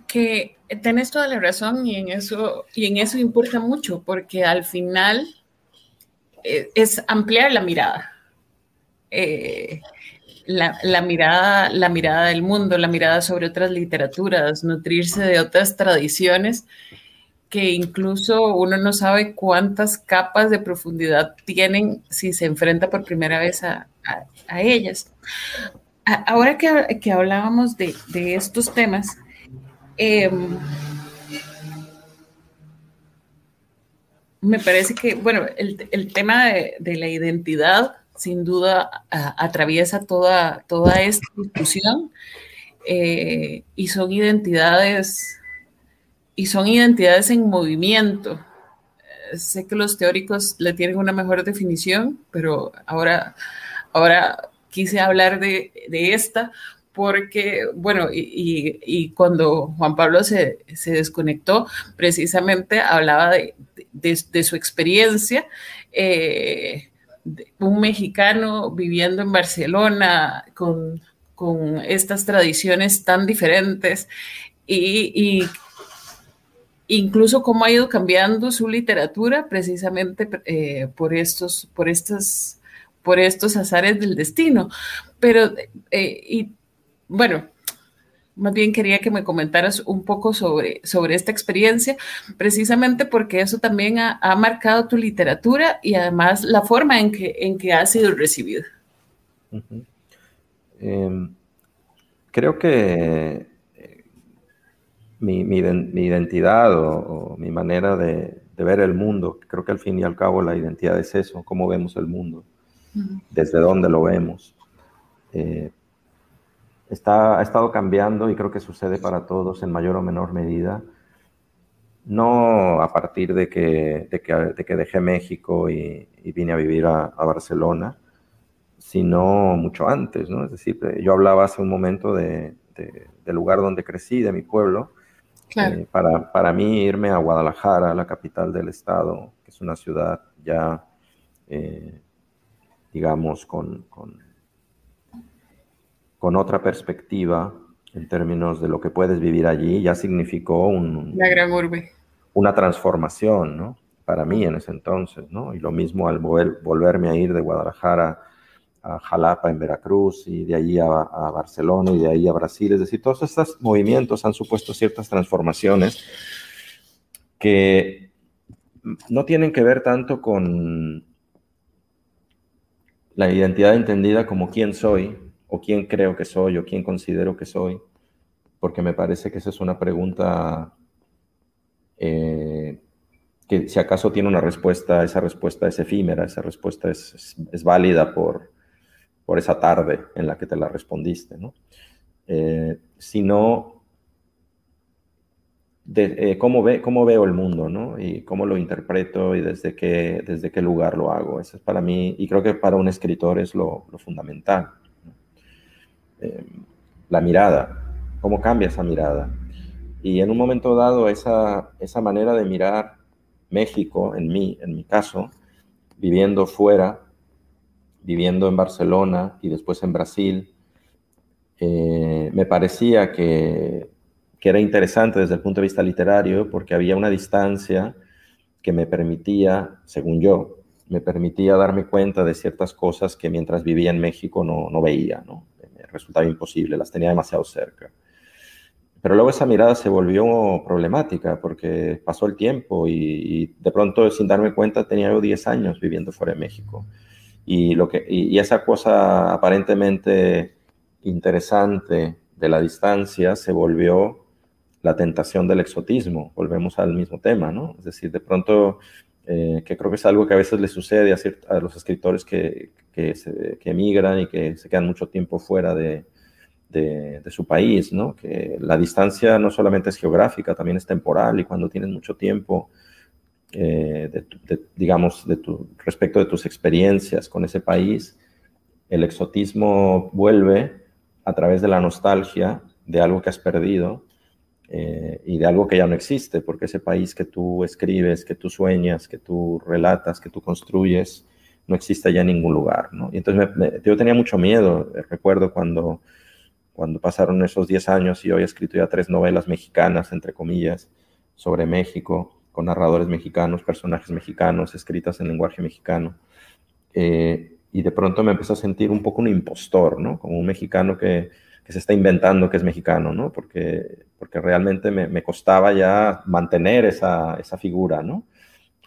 S3: que tenés toda la razón y en eso, y en eso importa mucho, porque al final eh, es ampliar la mirada. Eh, la, mirada, la mirada del mundo, la mirada sobre otras literaturas, nutrirse de otras tradiciones que incluso uno no sabe cuántas capas de profundidad tienen si se enfrenta por primera vez a, ellas. Ahora que, que hablábamos de, de estos temas, Em, me parece que, bueno, el, tema de, la identidad sin duda atraviesa toda, toda esta discusión eh, y son identidades y son identidades en movimiento. Eh, sé que los teóricos le tienen una mejor definición, pero ahora, ahora quise hablar de, de esta porque, bueno, y, cuando Juan Pablo se, desconectó, precisamente hablaba de, su experiencia, eh, un mexicano viviendo en Barcelona con, estas tradiciones tan diferentes y, incluso cómo ha ido cambiando su literatura precisamente eh, por estos, por por estos azares del destino. Pero, eh, y bueno, más bien quería que me comentaras un poco sobre, sobre esta experiencia, precisamente porque eso también ha, marcado tu literatura y además la forma en que, en que ha sido recibida.
S4: Em, creo que mi, identidad o, mi manera de, ver el mundo, creo que al fin y al cabo la identidad es eso, cómo vemos el mundo, desde dónde lo vemos. Eh, está, ha estado cambiando y creo que sucede para todos en mayor o menor medida. No a partir de que, de que, dejé México y, vine a vivir a, Barcelona, sino mucho antes, ¿no? Es decir, yo hablaba hace un momento de, del lugar donde crecí, de mi pueblo. Eh, para, para, mí irme a Guadalajara, la capital del estado, que es una ciudad ya, eh, digamos, con, con con otra perspectiva en términos de lo que puedes vivir allí, ya significó un,
S3: la gran urbe.
S4: una transformación, ¿no? Para mí en ese entonces, ¿no? Y lo mismo al volverme a ir de Guadalajara a Jalapa en Veracruz y de allí a, Barcelona y de ahí a Brasil. Es decir, todos estos movimientos han supuesto ciertas transformaciones que no tienen que ver tanto con la identidad entendida como quién soy, o quién creo que soy o quién considero que soy, porque me parece que esa es una pregunta eh, que si acaso tiene una respuesta, esa respuesta es efímera, esa respuesta es, válida por, por esa tarde en la que te la respondiste, ¿no? Eh, sino de eh, cómo, ve, cómo veo el mundo, ¿no? Y cómo lo interpreto y desde qué, desde qué lugar lo hago. Eso es para mí, y creo que para un escritor es lo, fundamental. Eh, la mirada, cómo cambia esa mirada. Y en un momento dado, esa, esa manera de mirar México, en mí, en mi caso, viviendo fuera, viviendo en Barcelona y después en Brasil, eh, me parecía que, que, era interesante desde el punto de vista literario porque había una distancia que me permitía, según yo, me permitía darme cuenta de ciertas cosas que mientras vivía en México no, no veía, ¿no? resultaba imposible, las tenía demasiado cerca. Pero luego esa mirada se volvió problemática porque pasó el tiempo y, de pronto, sin darme cuenta, tenía yo 10 años viviendo fuera de México. Y, lo que, y, esa cosa aparentemente interesante de la distancia se volvió la tentación del exotismo. Volvemos al mismo tema, ¿no? Es decir, de pronto, eh, que creo que es algo que a veces le sucede a, los escritores que, que, emigran y que se quedan mucho tiempo fuera de, de, su país, ¿no? Que la distancia no solamente es geográfica, también es temporal y cuando tienes mucho tiempo, eh, digamos, de tu, respecto de tus experiencias con ese país, el exotismo vuelve a través de la nostalgia de algo que has perdido eh, y de algo que ya no existe, porque ese país que tú escribes, que tú sueñas, que tú relatas, que tú construyes, no existe ya en ningún lugar, ¿no? Y entonces yo tenía mucho miedo, eh, recuerdo cuando, cuando pasaron esos 10 años y yo había escrito ya tres novelas mexicanas, entre comillas, sobre México, con narradores mexicanos, personajes mexicanos, escritas en lenguaje mexicano. Eh, y de pronto me empecé a sentir un poco un impostor, ¿no? Como un mexicano que, que se está inventando que es mexicano, ¿no? Porque, porque realmente me, me costaba ya mantener esa, esa figura, ¿no?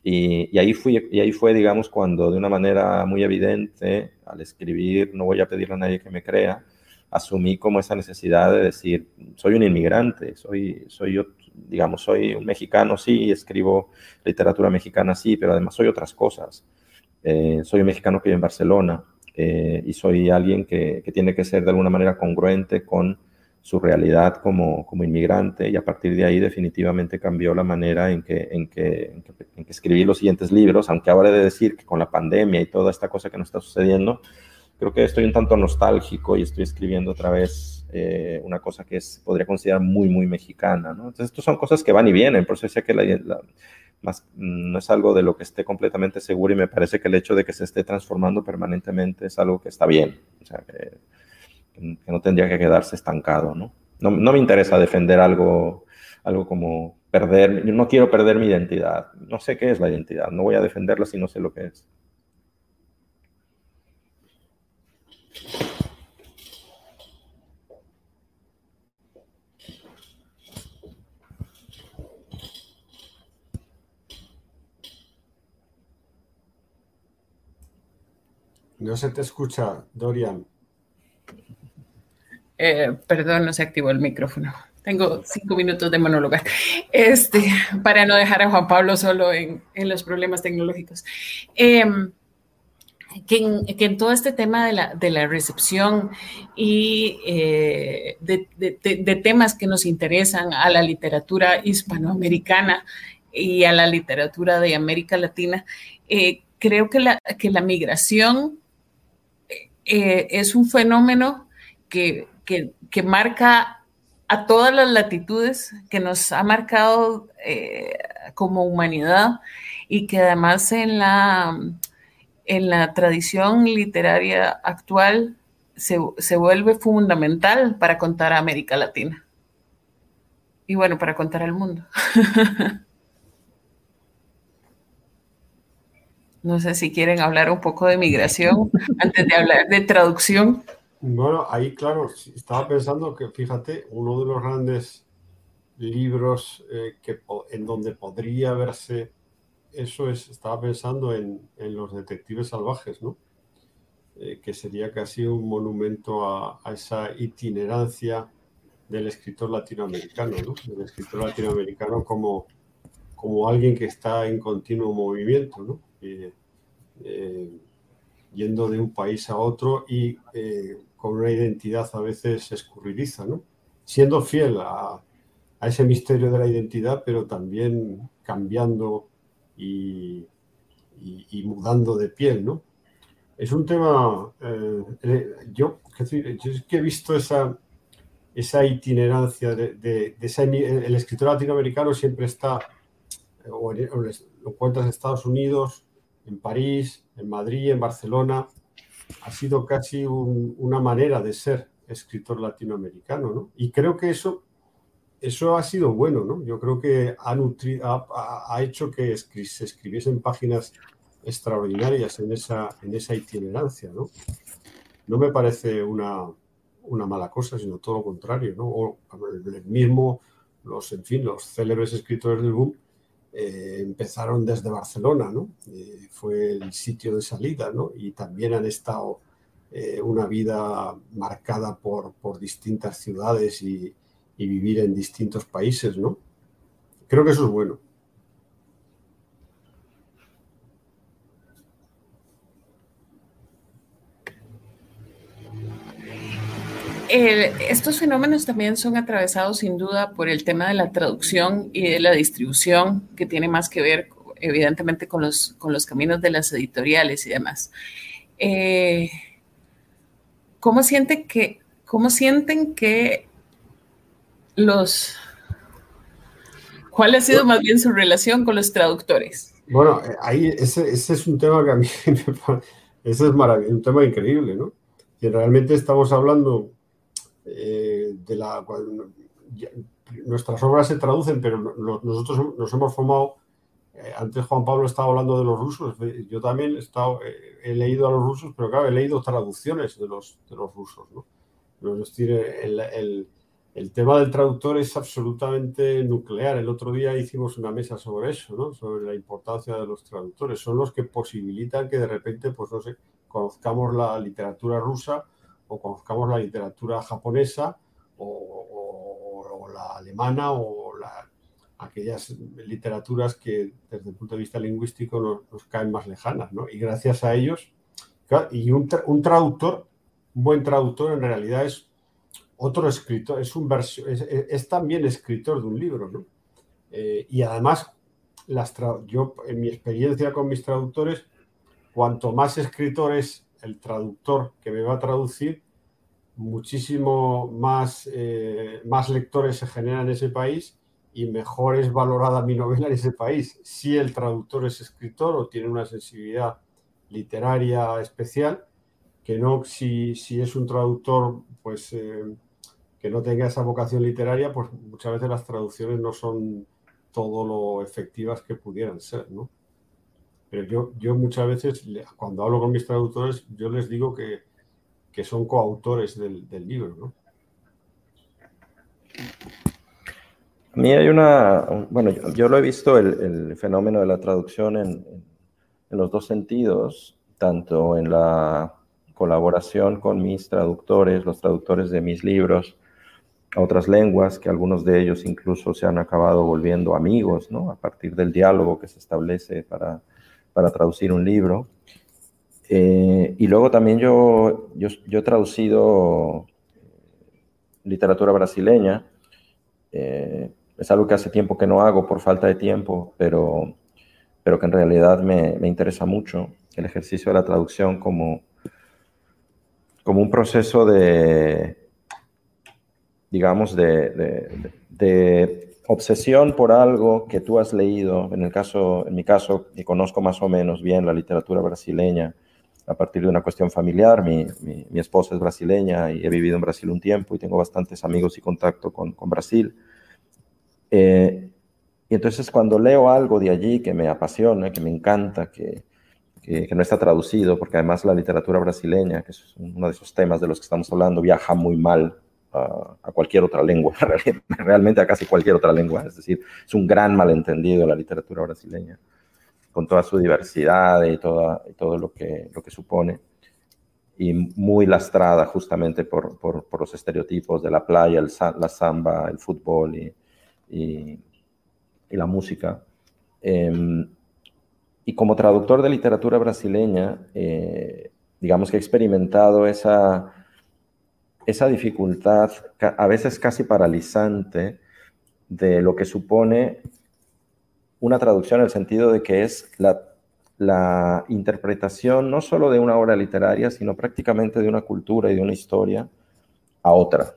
S4: Y, ahí fui, y ahí fue, digamos, cuando de una manera muy evidente, al escribir, no voy a pedirle a nadie que me crea, asumí como esa necesidad de decir, soy un inmigrante, soy, soy yo, digamos, soy un mexicano, sí, escribo literatura mexicana, sí, pero además soy otras cosas. Eh, soy un mexicano que vive en Barcelona eh, y soy alguien que, que, tiene que ser de alguna manera congruente con su realidad como, como, inmigrante y a partir de ahí definitivamente cambió la manera en que, en, que, en, que, escribí los siguientes libros, aunque ahora he de decir que con la pandemia y toda esta cosa que nos está sucediendo, creo que estoy un tanto nostálgico y estoy escribiendo otra vez eh, una cosa que es, podría considerar muy, muy mexicana. Entonces, estas son cosas que van y vienen, por eso decía que la, más, no es algo de lo que esté completamente seguro y me parece que el hecho de que se esté transformando permanentemente es algo que está bien. O sea, que, que no tendría que quedarse estancado, ¿no? No, no me interesa defender algo, algo como perder, no quiero perder mi identidad, no sé qué es la identidad, no voy a defenderla si no sé lo que es.
S5: No se te escucha, Dorian.
S3: Eh, perdón, no se activó el micrófono. Tengo cinco minutos de monólogo. Este, para no dejar a Juan Pablo solo en, los problemas tecnológicos. Em, que, en, todo este tema de la, recepción y eh, de, temas que nos interesan a la literatura hispanoamericana y a la literatura de América Latina, eh, creo que la, que la migración eh, es un fenómeno que, que, marca a todas las latitudes, que nos ha marcado como humanidad y que además en la en la tradición literaria actual se, vuelve fundamental para contar a América Latina. Y bueno, para contar al mundo. no sé si quieren hablar un poco de migración antes de hablar de traducción.
S5: Bueno, ahí claro, estaba pensando que fíjate, uno de los grandes libros eh, que, en donde podría verse eso es, estaba pensando en, los detectives salvajes, ¿no? Eh, que sería casi un monumento a, esa itinerancia del escritor latinoamericano, ¿no? Del escritor latinoamericano como, como alguien que está en continuo movimiento, ¿no? Eh, yendo de un país a otro y eh, con una identidad a veces escurridiza, ¿no? Siendo fiel a, a ese misterio de la identidad, pero también cambiando y, mudando de piel, ¿no? Es un tema, eh, eh, yo, es que he visto esa, esa itinerancia de, el escritor latinoamericano siempre está, o, lo encuentras en Estados Unidos, en París, en Madrid, en Barcelona, ha sido casi una manera de ser escritor latinoamericano, ¿no? Y creo que eso eso ha sido bueno, ¿no? Yo creo que ha, ha, hecho que se escribiesen páginas extraordinarias en esa, en esa itinerancia, ¿no? No me parece una, una mala cosa, sino todo lo contrario, ¿no? O el mismo, los, en fin, los célebres escritores del boom eh, empezaron desde Barcelona, ¿no? Eh, fue el sitio de salida, ¿no? Y también han estado eh, una vida marcada por, por distintas ciudades y, y vivir en distintos países, ¿no? Creo que eso es bueno.
S3: Estos fenómenos también son atravesados sin duda por el tema de la traducción y de la distribución, que tiene más que ver evidentemente con los, con los caminos de las editoriales y demás. Eh, ¿cómo, siente que, ¿Cómo sienten que los... ¿Cuál ha sido más bien su relación con los traductores?
S5: Bueno, ahí ese, es un tema que a mí me parece, ese es un tema increíble, ¿no? Que realmente estamos hablando eh, de la... nuestras obras se traducen, pero nosotros nos hemos formado... Eh, antes Juan Pablo estaba hablando de los rusos, yo también he, estado, he leído a los rusos, pero claro, he leído traducciones de los, de los rusos, ¿no? Es decir, el el tema del traductor es absolutamente nuclear. El otro día hicimos una mesa sobre eso, ¿no? sobre la importancia de los traductores. Son los que posibilitan que de repente, pues no sé, conozcamos la literatura rusa o conozcamos la literatura japonesa o, la alemana o aquellas literaturas que desde el punto de vista lingüístico nos, caen más lejanas. ¿no? Y gracias a ellos, y un, traductor, un buen traductor en realidad es otro escritor, es, un es, también escritor de un libro. Eh, y además, las yo en mi experiencia con mis traductores, cuanto más escritor es el traductor que me va a traducir, muchísimo más, eh, más lectores se generan en ese país y mejor es valorada mi novela en ese país. Si el traductor es escritor o tiene una sensibilidad literaria especial, que no si, si es un traductor pues eh, que no tenga esa vocación literaria, pues muchas veces las traducciones no son todo lo efectivas que pudieran ser, ¿no? Pero yo, yo muchas veces, cuando hablo con mis traductores, yo les digo que, son coautores del, libro, ¿no?
S4: A mí hay una, bueno, yo, lo he visto el, fenómeno de la traducción en, los dos sentidos. tanto en la colaboración con mis traductores, los traductores de mis libros a otras lenguas, que algunos de ellos incluso se han acabado volviendo amigos, ¿no? A partir del diálogo que se establece para, para traducir un libro. Eh, y luego también yo, yo, he traducido literatura brasileña. Eh, es algo que hace tiempo que no hago por falta de tiempo, pero, pero que en realidad me, me interesa mucho el ejercicio de la traducción como, como un proceso de, digamos, de, de, obsesión por algo que tú has leído. En, el caso, en mi caso, y conozco más o menos bien la literatura brasileña a partir de una cuestión familiar. Mi, mi, esposa es brasileña y he vivido en Brasil un tiempo y tengo bastantes amigos y contacto con, con Brasil. Eh, y entonces cuando leo algo de allí que me apasiona, que me encanta, que, que, no está traducido, porque además la literatura brasileña, que es uno de esos temas de los que estamos hablando, viaja muy mal a, a cualquier otra lengua, realmente a casi cualquier otra lengua, es decir, es un gran malentendido la literatura brasileña, con toda su diversidad y, toda, y todo lo que, lo que supone, y muy lastrada justamente por, por, los estereotipos de la playa, el, la samba, el fútbol y, y, la música. Eh, y como traductor de literatura brasileña, eh, digamos que he experimentado esa, esa dificultad, a veces casi paralizante, de lo que supone una traducción en el sentido de que es la, la interpretación no solo de una obra literaria, sino prácticamente de una cultura y de una historia a otra.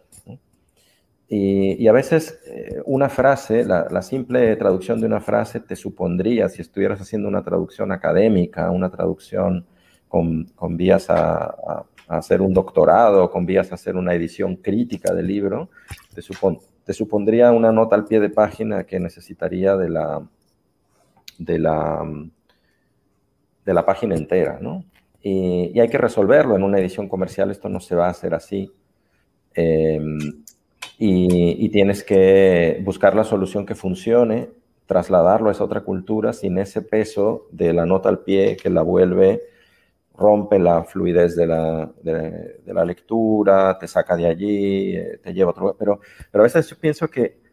S4: Y, a veces eh, una frase, la, simple traducción de una frase te supondría, si estuvieras haciendo una traducción académica, una traducción con, con vías a, hacer un doctorado, con vías a hacer una edición crítica del libro, te, te supondría una nota al pie de página que necesitaría de la, de la, de la página entera, ¿no? Y, hay que resolverlo en una edición comercial, esto no se va a hacer así. Eh, y, tienes que buscar la solución que funcione, trasladarlo a esa otra cultura sin ese peso de la nota al pie que la vuelve, rompe la fluidez de la, de, la lectura, te saca de allí, eh, te lleva a otro... Pero, pero a veces yo pienso que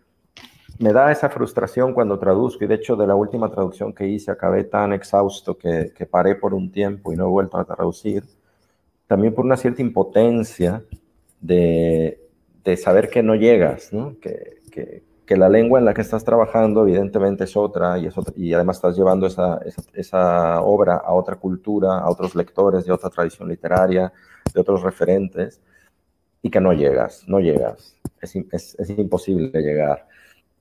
S4: me da esa frustración cuando traduzco y de hecho de la última traducción que hice acabé tan exhausto que, que paré por un tiempo y no he vuelto a traducir, también por una cierta impotencia de, de saber que no llegas, ¿no? Que, que, la lengua en la que estás trabajando evidentemente es otra y, es otra, y además estás llevando esa, esa, esa, obra a otra cultura, a otros lectores de otra tradición literaria, de otros referentes, y que no llegas, no llegas, es, es, es imposible llegar.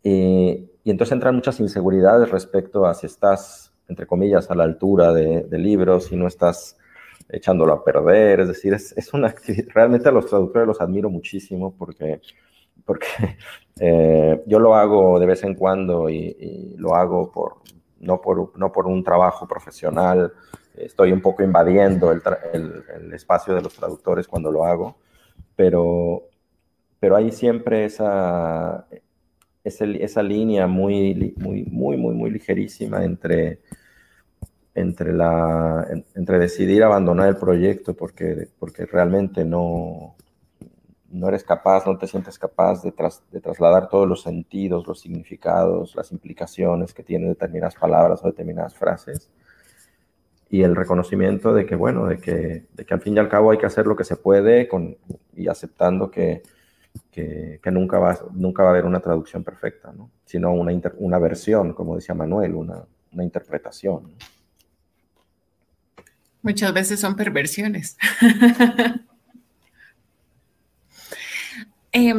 S4: Y, y, entonces entran muchas inseguridades respecto a si estás, entre comillas, a la altura de, de libros, si no estás echándolo a perder, es decir, es, es una actividad, realmente a los traductores los admiro muchísimo porque, porque eh, yo lo hago de vez en cuando y, y lo hago por, no, por, no por un trabajo profesional, estoy un poco invadiendo el, el, el, espacio de los traductores cuando lo hago, pero, pero hay siempre esa, esa, esa línea muy, muy, muy, muy, muy ligerísima entre entre, la, entre decidir abandonar el proyecto porque, porque realmente no, no eres capaz, no te sientes capaz de, tras, de, trasladar todos los sentidos, los significados, las implicaciones que tienen determinadas palabras o determinadas frases. Y el reconocimiento de que, bueno, de que, de que al fin y al cabo hay que hacer lo que se puede con, y aceptando que, que, nunca, va, nunca va a haber una traducción perfecta, ¿no? sino una, una versión, como decía Manuel, una, una interpretación.
S3: Muchas veces son perversiones. eh,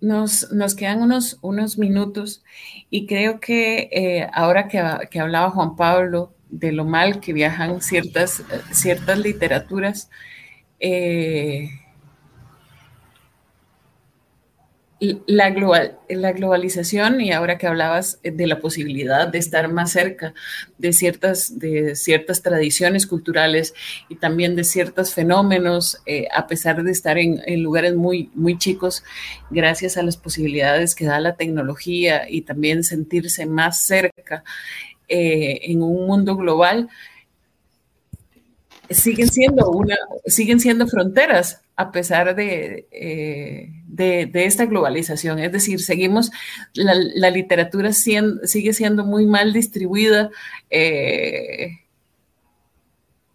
S3: nos, nos, quedan unos, unos, minutos y creo que eh, ahora que, que, hablaba Juan Pablo de lo mal que viajan ciertas, ciertas literaturas, eh, la, global, la globalización y ahora que hablabas de la posibilidad de estar más cerca de ciertas, de ciertas tradiciones culturales y también de ciertos fenómenos, eh, a pesar de estar en, en, lugares muy, muy chicos, gracias a las posibilidades que da la tecnología y también sentirse más cerca eh, en un mundo global, siguen siendo una, siguen siendo fronteras a pesar de, eh, de, esta globalización. Es decir, seguimos, la, literatura sigue siendo muy mal distribuida. Eh,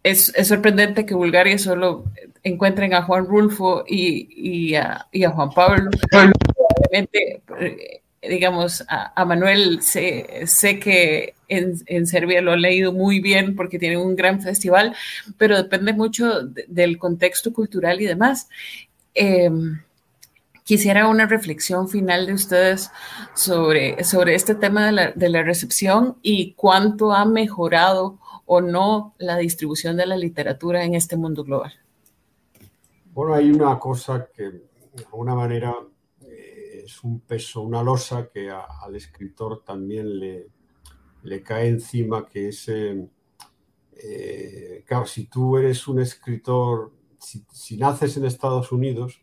S3: es, sorprendente que Bulgaria solo encuentren a Juan Rulfo y, a, Juan Pablo. Probablemente, eh, digamos, a, Manuel sé, sé que en, Serbia lo han leído muy bien porque tienen un gran festival, pero depende mucho del contexto cultural y demás. Em, quisiera una reflexión final de ustedes sobre, sobre este tema de la, de la recepción y cuánto ha mejorado o no la distribución de la literatura en este mundo global.
S5: Bueno, hay una cosa que de alguna manera es un peso, una losa que al escritor también le, le cae encima, que es, eh, eh, claro, si tú eres un escritor, si, naces en Estados Unidos,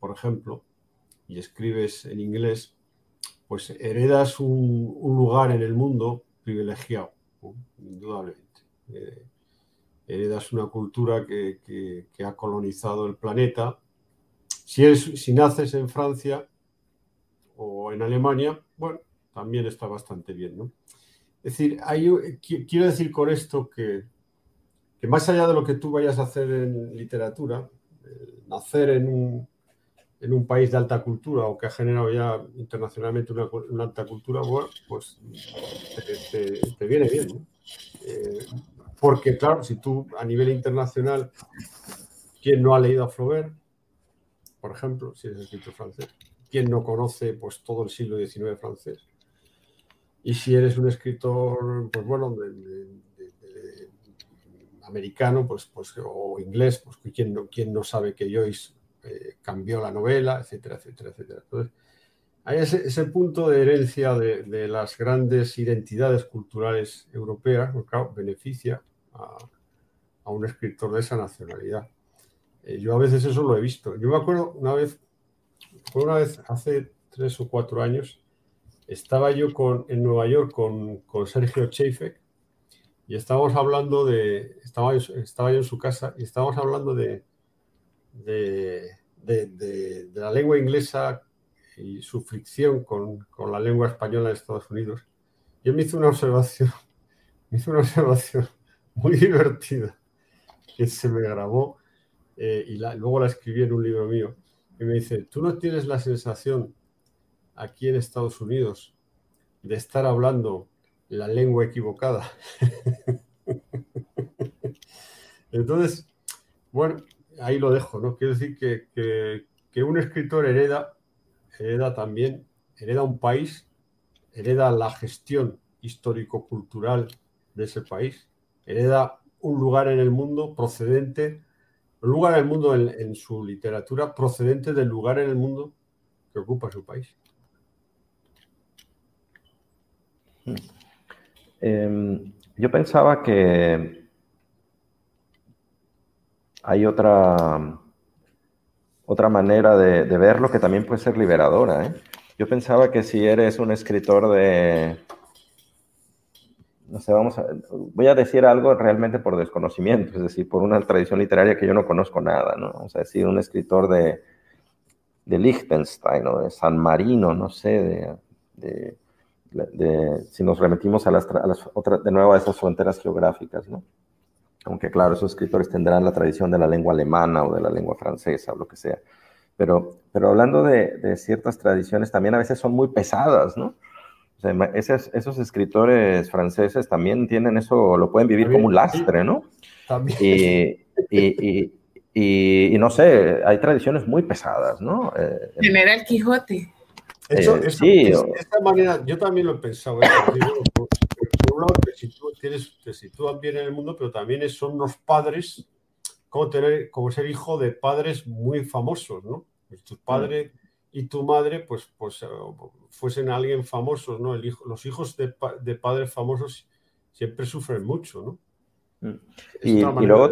S5: por ejemplo, y escribes en inglés, pues heredas un, lugar en el mundo privilegiado, indudablemente. Eh, heredas una cultura que, ha colonizado el planeta. Si, si naces en Francia o en Alemania, bueno, también está bastante bien, ¿no? Es decir, quiero decir con esto que, más allá de lo que tú vayas a hacer en literatura, nacer en un, país de alta cultura o que ha generado ya internacionalmente una, alta cultura, pues te, viene bien. Eh, porque, claro, si tú a nivel internacional, ¿quién no ha leído a Flaubert? Por ejemplo, si es escritor francés. ¿Quién no conoce pues, todo el siglo XIX francés? Y si eres un escritor, pues bueno, americano, pues, pues, o inglés, pues ¿quién no, quién no sabe que Joyce eh, cambió la novela, etcétera, etcétera, etcétera. Entonces, hay ese, punto de herencia de, las grandes identidades culturales europeas, pues claro, beneficia a, un escritor de esa nacionalidad. Eh, yo a veces eso lo he visto. Yo me acuerdo una vez, fue una vez hace tres o cuatro años, estaba yo en Nueva York con, Sergio Cheifek y estábamos hablando de, estaba, yo en su casa y estábamos hablando de, la lengua inglesa y su fricción con, la lengua española de Estados Unidos. Y él me hizo una observación, una observación muy divertida que se me grabó eh, y luego la escribí en un libro mío. Y me dice, ¿tú no tienes la sensación aquí en Estados Unidos de estar hablando la lengua equivocada. Entonces, bueno, ahí lo dejo, ¿no? Quiero decir que, un escritor hereda, hereda también, hereda un país, hereda la gestión histórico-cultural de ese país, hereda un lugar en el mundo procedente, lugar en el mundo en su literatura procedente del lugar en el mundo que ocupa su país.
S4: Em, yo pensaba que hay otra, otra manera de, verlo que también puede ser liberadora. ¿eh? Yo pensaba que si eres un escritor de, no sé, vamos a, voy a decir algo realmente por desconocimiento, es decir, por una tradición literaria que yo no conozco nada, ¿no? Vamos a decir, un escritor de, de Liechtenstein o de San Marino, no sé, de si nos remitimos a las, otras, de nuevo a esas fronteras geográficas, ¿no? Aunque claro, esos escritores tendrán la tradición de la lengua alemana o de la lengua francesa o lo que sea. Pero, pero hablando de, ciertas tradiciones, también a veces son muy pesadas, ¿no? Sea, esos, esos, escritores franceses también tienen eso, lo pueden vivir como un lastre, ¿no? También. Y, y, y, y, no sé, hay tradiciones muy pesadas, ¿no?
S3: Eh, General Quijote.
S5: Eso, eh, sí, de esta manera, yo también lo he pensado. ¿eh? por, un lado, que si tú tienes, te sitúan bien en el mundo, pero también son unos padres, como, tener, como ser hijo de padres muy famosos, ¿no? Pues tu padre y tu madre, pues, pues eh, fuesen alguien famosos, ¿no? El hijo, los hijos de, de padres famosos siempre sufren mucho, ¿no?
S4: Mm. Y, luego,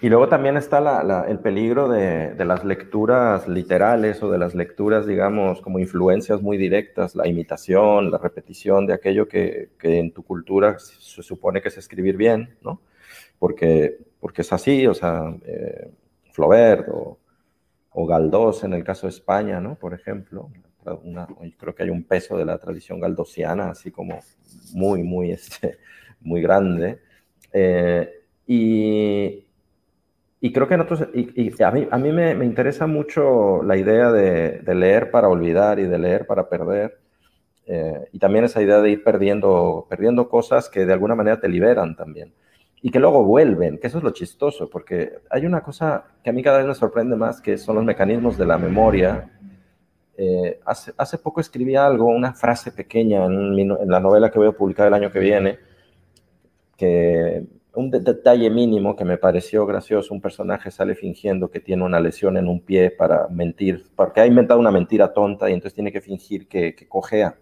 S4: y luego también está el peligro de, las lecturas literales o de las lecturas, digamos, como influencias muy directas, la imitación, la repetición de aquello que, en tu cultura se supone que es escribir bien, ¿no? Porque, porque es así, o sea, eh, Flaubert o, o, Galdós en el caso de España, ¿no? Por ejemplo, creo que hay un peso de la tradición galdosiana, así como muy, muy, este, muy grande. Eh, y, y creo que en otros, y, a mí, a mí me, me, interesa mucho la idea de, de, leer para olvidar y de leer para perder. Eh, y también esa idea de ir perdiendo, perdiendo cosas que de alguna manera te liberan también. Y que luego vuelven, que eso es lo chistoso, porque hay una cosa que a mí cada vez me sorprende más, que son los mecanismos de la memoria. Eh, hace, hace poco escribí algo, una frase pequeña en, en la novela que voy a publicar el año que viene, que un detalle mínimo que me pareció gracioso, un personaje sale fingiendo que tiene una lesión en un pie para mentir, porque ha inventado una mentira tonta y entonces tiene que fingir que, que cojea.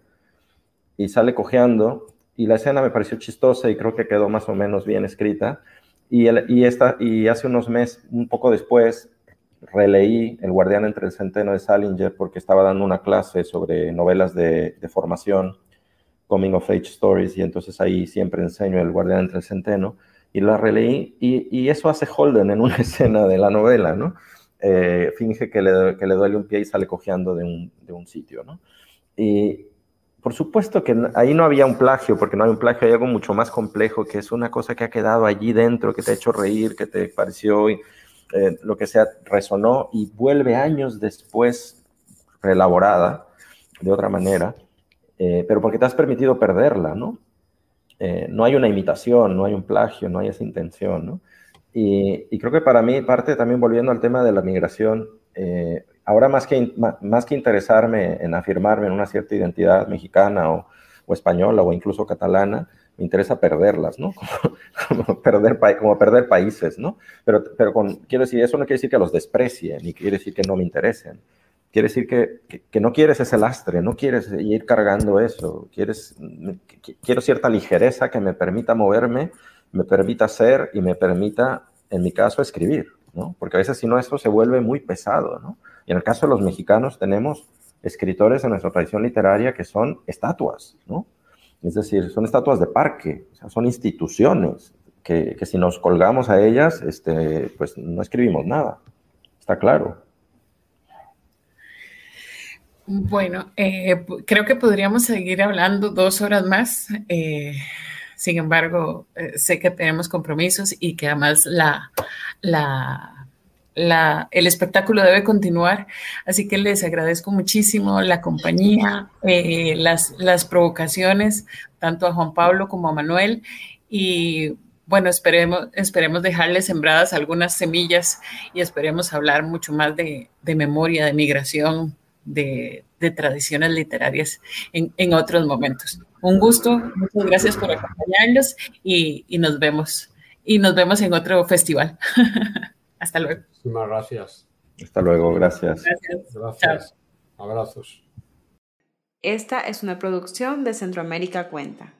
S4: Y sale cojeando y la escena me pareció chistosa y creo que quedó más o menos bien escrita. Y, y, esta, y hace unos meses, un poco después, releí El guardián entre el centeno de Salinger porque estaba dando una clase sobre novelas de, de formación, coming of age stories, y entonces ahí siempre enseño El guardián entre el centeno y la releí y, eso hace Holden en una escena de la novela, ¿no? Eh, finge que le, que le, duele un pie y sale cojeando de un, de un sitio, ¿no? Y por supuesto que ahí no había un plagio, porque no hay un plagio, hay algo mucho más complejo, que es una cosa que ha quedado allí dentro, que te ha hecho reír, que te pareció, eh, lo que sea, resonó y vuelve años después reelaborada de otra manera, eh, pero porque te has permitido perderla, ¿no? Eh, no hay una imitación, no hay un plagio, no hay esa intención, ¿no? Y, creo que para mí, parte también volviendo al tema de la migración, eh, ahora más que, más que interesarme en afirmarme en una cierta identidad mexicana o, española o incluso catalana, me interesa perderlas, ¿no? Como, perder, como perder países, ¿no? Pero, pero quiero decir, eso no quiere decir que los desprecie, ni quiere decir que no me interesen quiere decir que, no quieres ese lastre, no quieres ir cargando eso, quieres, quiero cierta ligereza que me permita moverme, me permita ser y me permita, en mi caso, escribir, ¿no? Porque a veces si no esto se vuelve muy pesado, ¿no? Y en el caso de los mexicanos tenemos escritores en nuestra tradición literaria que son estatuas, ¿no? Es decir, son estatuas de parque, son instituciones que, que si nos colgamos a ellas, este, pues no escribimos nada, está claro.
S3: Bueno, eh, creo que podríamos seguir hablando dos horas más. Eh, sin embargo, eh, sé que tenemos compromisos y que además la, la, el espectáculo debe continuar. Así que les agradezco muchísimo la compañía, las, las provocaciones, tanto a Juan Pablo como a Manuel. Y bueno, esperemos, esperemos dejarles sembradas algunas semillas y esperemos hablar mucho más de, de memoria, de migración, de, tradiciones literarias en, otros momentos. Un gusto, muchas gracias por acompañarnos y, nos vemos. Y nos vemos en otro festival. Hasta luego.
S5: Muchísimas gracias.
S4: Hasta luego, gracias.
S5: Gracias. Abrazos.
S1: Esta es una producción de Centroamérica Cuenta.